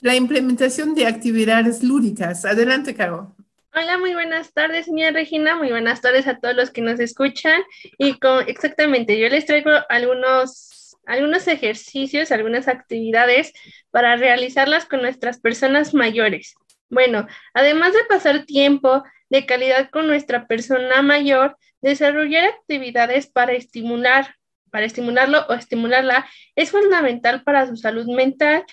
la implementación de actividades lúdicas. Adelante, Caro.
Hola, muy buenas tardes, señora Regina. Muy buenas tardes a todos los que nos escuchan. Y con, exactamente, yo les traigo algunos, algunos ejercicios, algunas actividades para realizarlas con nuestras personas mayores. Bueno, además de pasar tiempo de calidad con nuestra persona mayor, desarrollar actividades para estimular, para estimularlo o estimularla es fundamental para su salud mental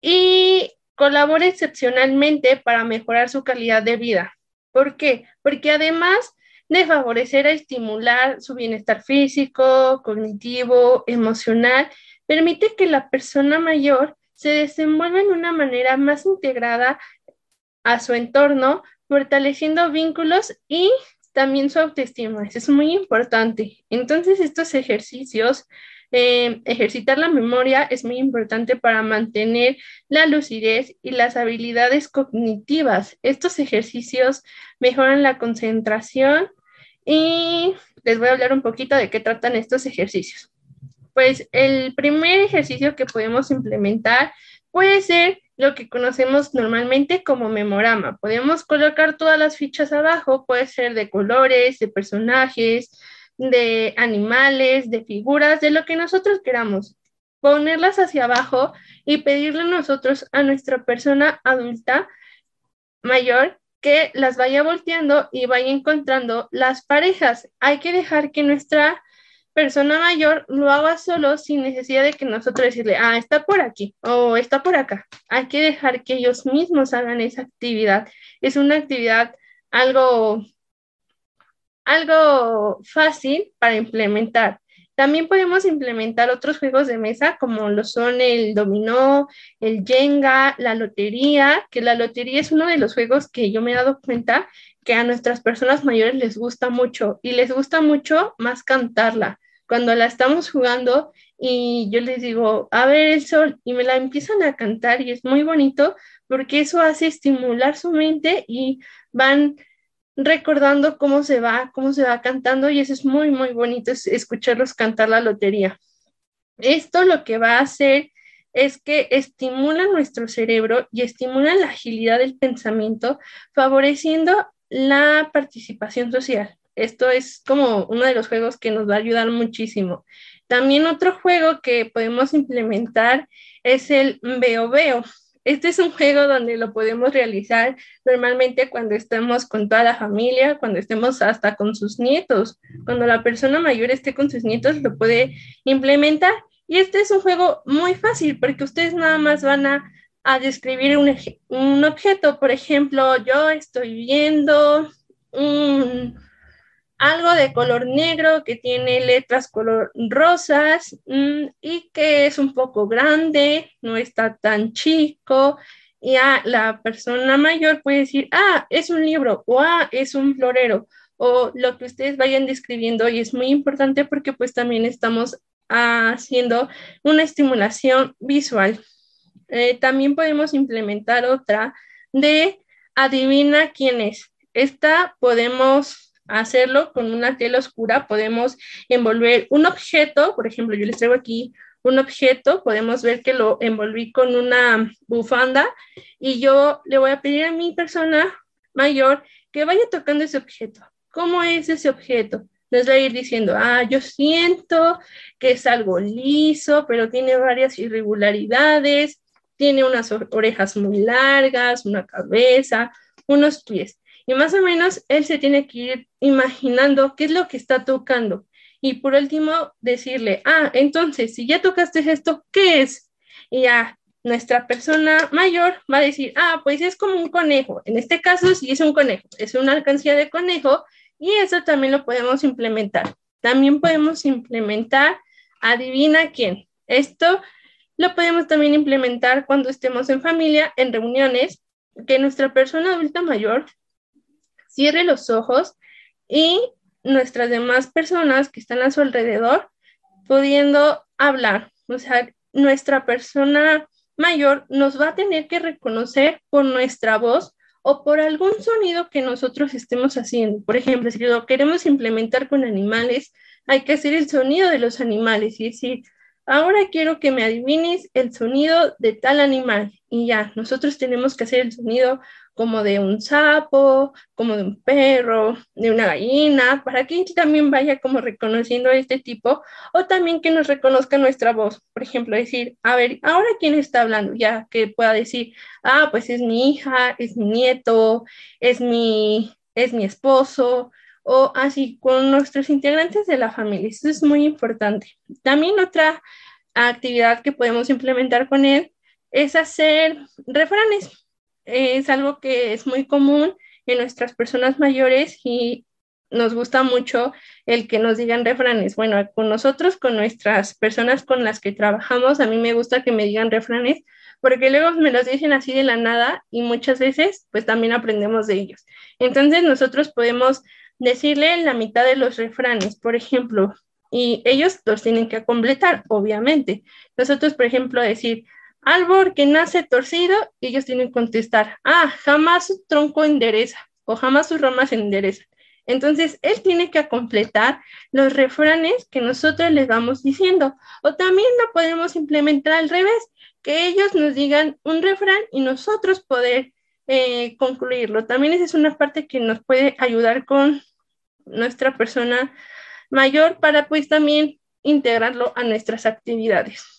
y colabora excepcionalmente para mejorar su calidad de vida. ¿Por qué? Porque además de favorecer a estimular su bienestar físico, cognitivo, emocional, permite que la persona mayor se desenvuelva en una manera más integrada a su entorno, fortaleciendo vínculos y también su autoestima. Eso es muy importante. Entonces, estos ejercicios eh, ejercitar la memoria es muy importante para mantener la lucidez y las habilidades cognitivas. Estos ejercicios mejoran la concentración y les voy a hablar un poquito de qué tratan estos ejercicios. Pues el primer ejercicio que podemos implementar puede ser lo que conocemos normalmente como memorama. Podemos colocar todas las fichas abajo, puede ser de colores, de personajes, de animales, de figuras, de lo que nosotros queramos. Ponerlas hacia abajo y pedirle nosotros a nuestra persona adulta mayor que las vaya volteando y vaya encontrando las parejas. Hay que dejar que nuestra persona mayor lo haga solo sin necesidad de que nosotros decirle, ah, está por aquí o está por acá. Hay que dejar que ellos mismos hagan esa actividad. Es una actividad algo algo fácil para implementar. También podemos implementar otros juegos de mesa como lo son el dominó, el Jenga, la lotería, que la lotería es uno de los juegos que yo me he dado cuenta que a nuestras personas mayores les gusta mucho y les gusta mucho más cantarla. Cuando la estamos jugando y yo les digo, a ver el sol, y me la empiezan a cantar y es muy bonito porque eso hace estimular su mente y van recordando cómo se va, cómo se va cantando y eso es muy, muy bonito escucharlos cantar la lotería. Esto lo que va a hacer es que estimula nuestro cerebro y estimula la agilidad del pensamiento, favoreciendo la participación social. Esto es como uno de los juegos que nos va a ayudar muchísimo. También otro juego que podemos implementar es el veo veo. Este es un juego donde lo podemos realizar normalmente cuando estemos con toda la familia, cuando estemos hasta con sus nietos. Cuando la persona mayor esté con sus nietos, lo puede implementar. Y este es un juego muy fácil porque ustedes nada más van a, describir un, un objeto. Por ejemplo, yo estoy viendo un algo de color negro que tiene letras color rosas mm, y que es un poco grande, no está tan chico. Y a la persona mayor puede decir, ah, es un libro o ah, es un florero o lo que ustedes vayan describiendo y es muy importante porque pues también estamos haciendo una estimulación visual. Eh, también podemos implementar otra de adivina quién es. Esta podemos hacerlo con una tela oscura, podemos envolver un objeto, por ejemplo, yo les traigo aquí un objeto, podemos ver que lo envolví con una bufanda y yo le voy a pedir a mi persona mayor que vaya tocando ese objeto. ¿Cómo es ese objeto? Nos va a ir diciendo, ah, yo siento que es algo liso, pero tiene varias irregularidades, tiene unas orejas muy largas, una cabeza, unos pies. Y más o menos él se tiene que ir imaginando qué es lo que está tocando. Y por último, decirle, ah, entonces, si ya tocaste esto, ¿qué es? Y ya nuestra persona mayor va a decir, ah, pues es como un conejo. En este caso, sí es un conejo, es una alcancía de conejo y eso también lo podemos implementar. También podemos implementar, adivina quién. Esto lo podemos también implementar cuando estemos en familia, en reuniones, que nuestra persona adulta mayor cierre los ojos y nuestras demás personas que están a su alrededor pudiendo hablar. O sea, nuestra persona mayor nos va a tener que reconocer por nuestra voz o por algún sonido que nosotros estemos haciendo. Por ejemplo, si lo queremos implementar con animales, hay que hacer el sonido de los animales y decir, ahora quiero que me adivines el sonido de tal animal. Y ya, nosotros tenemos que hacer el sonido como de un sapo, como de un perro, de una gallina, para que también vaya como reconociendo este tipo, o también que nos reconozca nuestra voz. Por ejemplo, decir, a ver, ahora quién está hablando, ya que pueda decir, ah, pues es mi hija, es mi nieto, es mi, es mi esposo, o así con nuestros integrantes de la familia. Eso es muy importante. También otra actividad que podemos implementar con él es hacer refranes es algo que es muy común en nuestras personas mayores y nos gusta mucho el que nos digan refranes. Bueno, con nosotros, con nuestras personas con las que trabajamos, a mí me gusta que me digan refranes porque luego me los dicen así de la nada y muchas veces pues también aprendemos de ellos. Entonces nosotros podemos decirle la mitad de los refranes, por ejemplo, y ellos los tienen que completar, obviamente. Nosotros, por ejemplo, decir, árbol que nace torcido, ellos tienen que contestar, ah, jamás su tronco endereza o jamás sus ramas enderezan. Entonces, él tiene que completar los refranes que nosotros les vamos diciendo. O también lo podemos implementar al revés, que ellos nos digan un refrán y nosotros poder eh, concluirlo. También esa es una parte que nos puede ayudar con nuestra persona mayor para pues también integrarlo a nuestras actividades.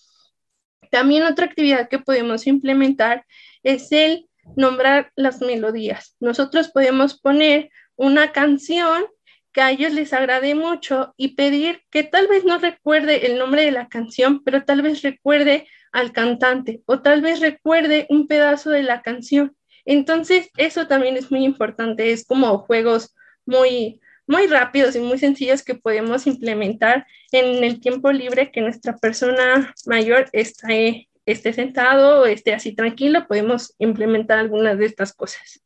También otra actividad que podemos implementar es el nombrar las melodías. Nosotros podemos poner una canción que a ellos les agrade mucho y pedir que tal vez no recuerde el nombre de la canción, pero tal vez recuerde al cantante o tal vez recuerde un pedazo de la canción. Entonces, eso también es muy importante, es como juegos muy muy rápidos y muy sencillos que podemos implementar en el tiempo libre que nuestra persona mayor esté, esté sentado o esté así tranquilo, podemos implementar algunas de estas cosas.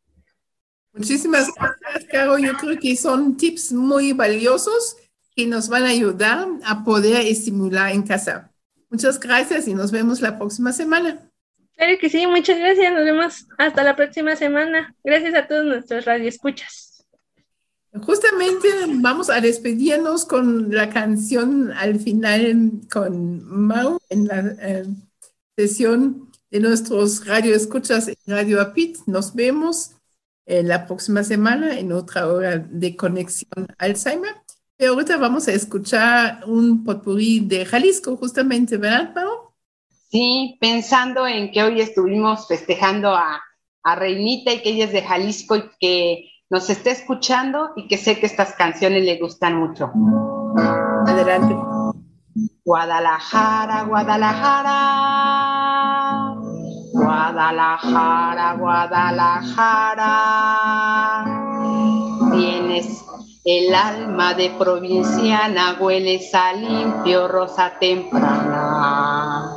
Muchísimas gracias, Caro. Yo creo que son tips muy valiosos que nos van a ayudar a poder estimular en casa. Muchas gracias y nos vemos la próxima semana.
Claro que sí, muchas gracias. Nos vemos hasta la próxima semana. Gracias a todos nuestros radioescuchas.
Justamente vamos a despedirnos con la canción al final con Mau en la eh, sesión de nuestros radio escuchas en Radio Apit. Nos vemos eh, la próxima semana en otra hora de conexión Alzheimer. Y ahorita vamos a escuchar un potpourri de Jalisco, justamente, ¿verdad, Mau?
Sí, pensando en que hoy estuvimos festejando a, a Reinita y que ella es de Jalisco y que nos esté escuchando y que sé que estas canciones le gustan mucho.
Adelante.
Guadalajara, Guadalajara. Guadalajara, Guadalajara. Tienes el alma de provinciana, hueles a limpio, rosa temprana.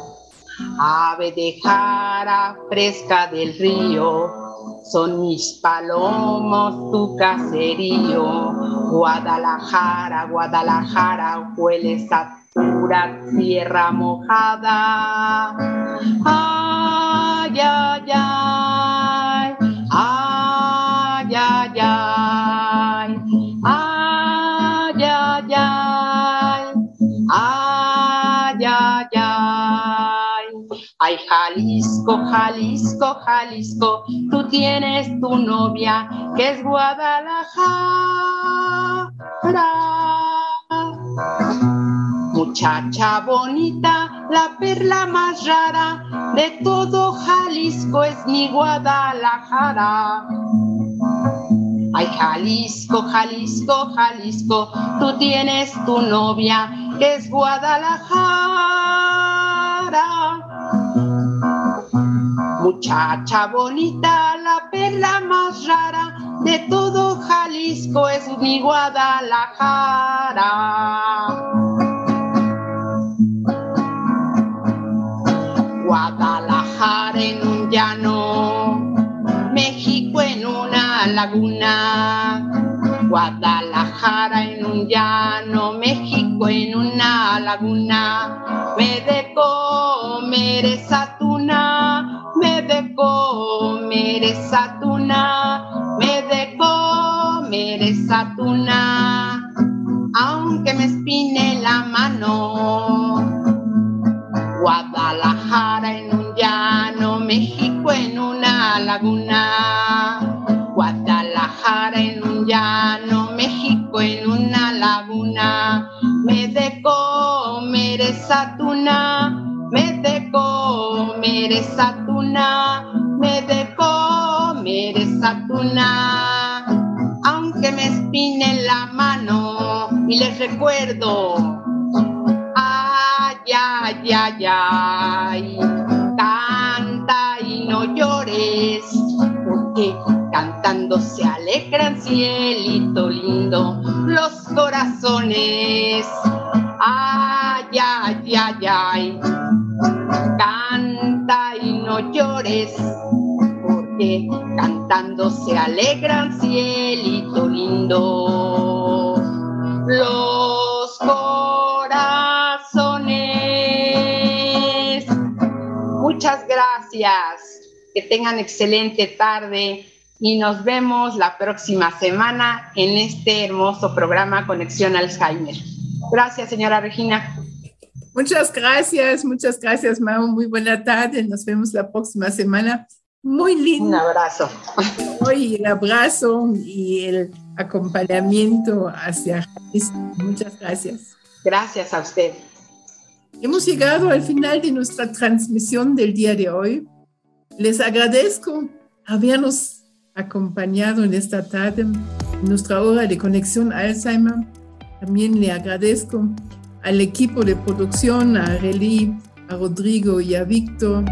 Ave de jara, fresca del río, son mis palomos tu caserío. Guadalajara, Guadalajara, hueles a pura tierra mojada. Ay, ay, ay, Jalisco, Jalisco, Jalisco, tú tienes tu novia que es Guadalajara. Muchacha bonita, la perla más rara de todo Jalisco es mi Guadalajara. Ay, Jalisco, Jalisco, Jalisco, tú tienes tu novia que es Guadalajara. Muchacha bonita, la perla más rara de todo Jalisco es mi Guadalajara. Guadalajara en un llano, México en una laguna. Guadalajara en un llano, México en una laguna. Me de comer esa tuna, me de comer esa tuna, me de comer esa tuna, aunque me espine la mano. Guadalajara en un llano, México en una laguna. Guadalajara en un llano, México en una laguna. Me de comer esa tuna, me de comer esa tuna, me de comer esa tuna. Aunque me espine la mano y les recuerdo ay, ay, ay, canta y no llores, porque cantando se alegran cielito lindo los corazones. Ay, ay, ay, ay, porque cantando se alegran cielito lindo los corazones. Muchas gracias. Que tengan excelente tarde y nos vemos la próxima semana en este hermoso programa Conexión Alzheimer. Gracias, señora Regina.
Muchas gracias, muchas gracias, Mau. Muy buena tarde. Nos vemos la próxima semana. Muy lindo.
Un abrazo.
Hoy el abrazo y el acompañamiento hacia Jalisco. Muchas gracias.
Gracias a usted.
Hemos llegado al final de nuestra transmisión del día de hoy. Les agradezco habernos acompañado en esta tarde en nuestra hora de conexión Alzheimer. También le agradezco al equipo de producción, a Relí, a Rodrigo y a Víctor.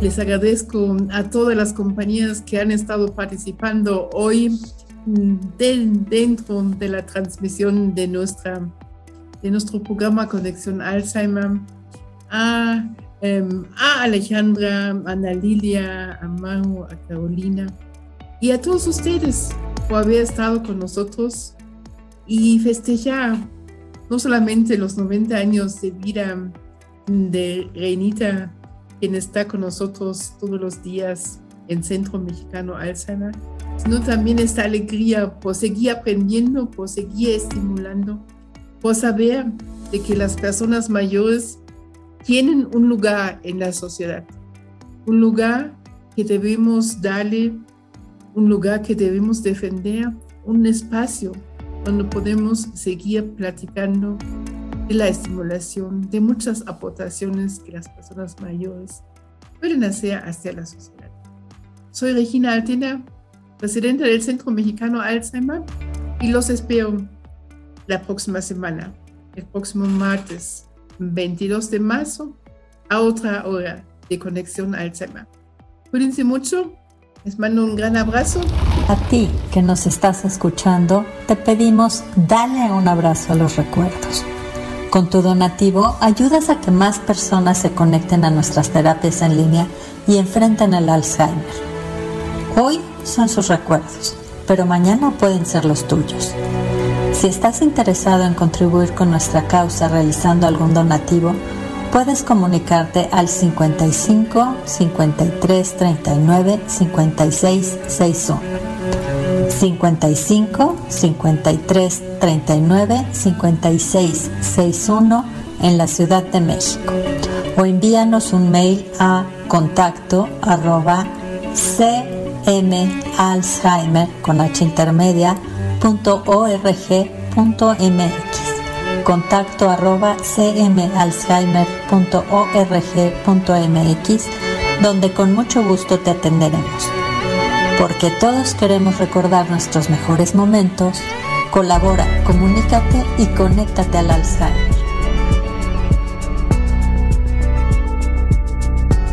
Les agradezco a todas las compañías que han estado participando hoy de, dentro de la transmisión de, nuestra, de nuestro programa Conexión Alzheimer. A, um, a Alejandra, a Ana Lilia, a Maru, a Carolina y a todos ustedes por haber estado con nosotros y festejar no solamente los 90 años de vida de Reinita, quien está con nosotros todos los días en Centro Mexicano Alzheimer, sino también esta alegría por seguir aprendiendo, por seguir estimulando, por saber de que las personas mayores tienen un lugar en la sociedad, un lugar que debemos darle, un lugar que debemos defender, un espacio donde podemos seguir platicando de la estimulación, de muchas aportaciones que las personas mayores pueden hacer hacia la sociedad. Soy Regina Altena, presidenta del Centro Mexicano Alzheimer, y los espero la próxima semana, el próximo martes 22 de marzo, a otra hora de Conexión Alzheimer. Cuídense mucho, les mando un gran abrazo.
A ti que nos estás escuchando, te pedimos dale un abrazo a los recuerdos. Con tu donativo ayudas a que más personas se conecten a nuestras terapias en línea y enfrenten el Alzheimer. Hoy son sus recuerdos, pero mañana pueden ser los tuyos. Si estás interesado en contribuir con nuestra causa realizando algún donativo, puedes comunicarte al 55 53 39 56 61. 55 53 39 56 61 en la Ciudad de México o envíanos un mail a contacto arroba cmalzheimer con h intermedia punto org punto mx contacto arroba cmalzheimer.org.mx, donde con mucho gusto te atenderemos. Porque todos queremos recordar nuestros mejores momentos, colabora, comunícate y conéctate al Alzheimer.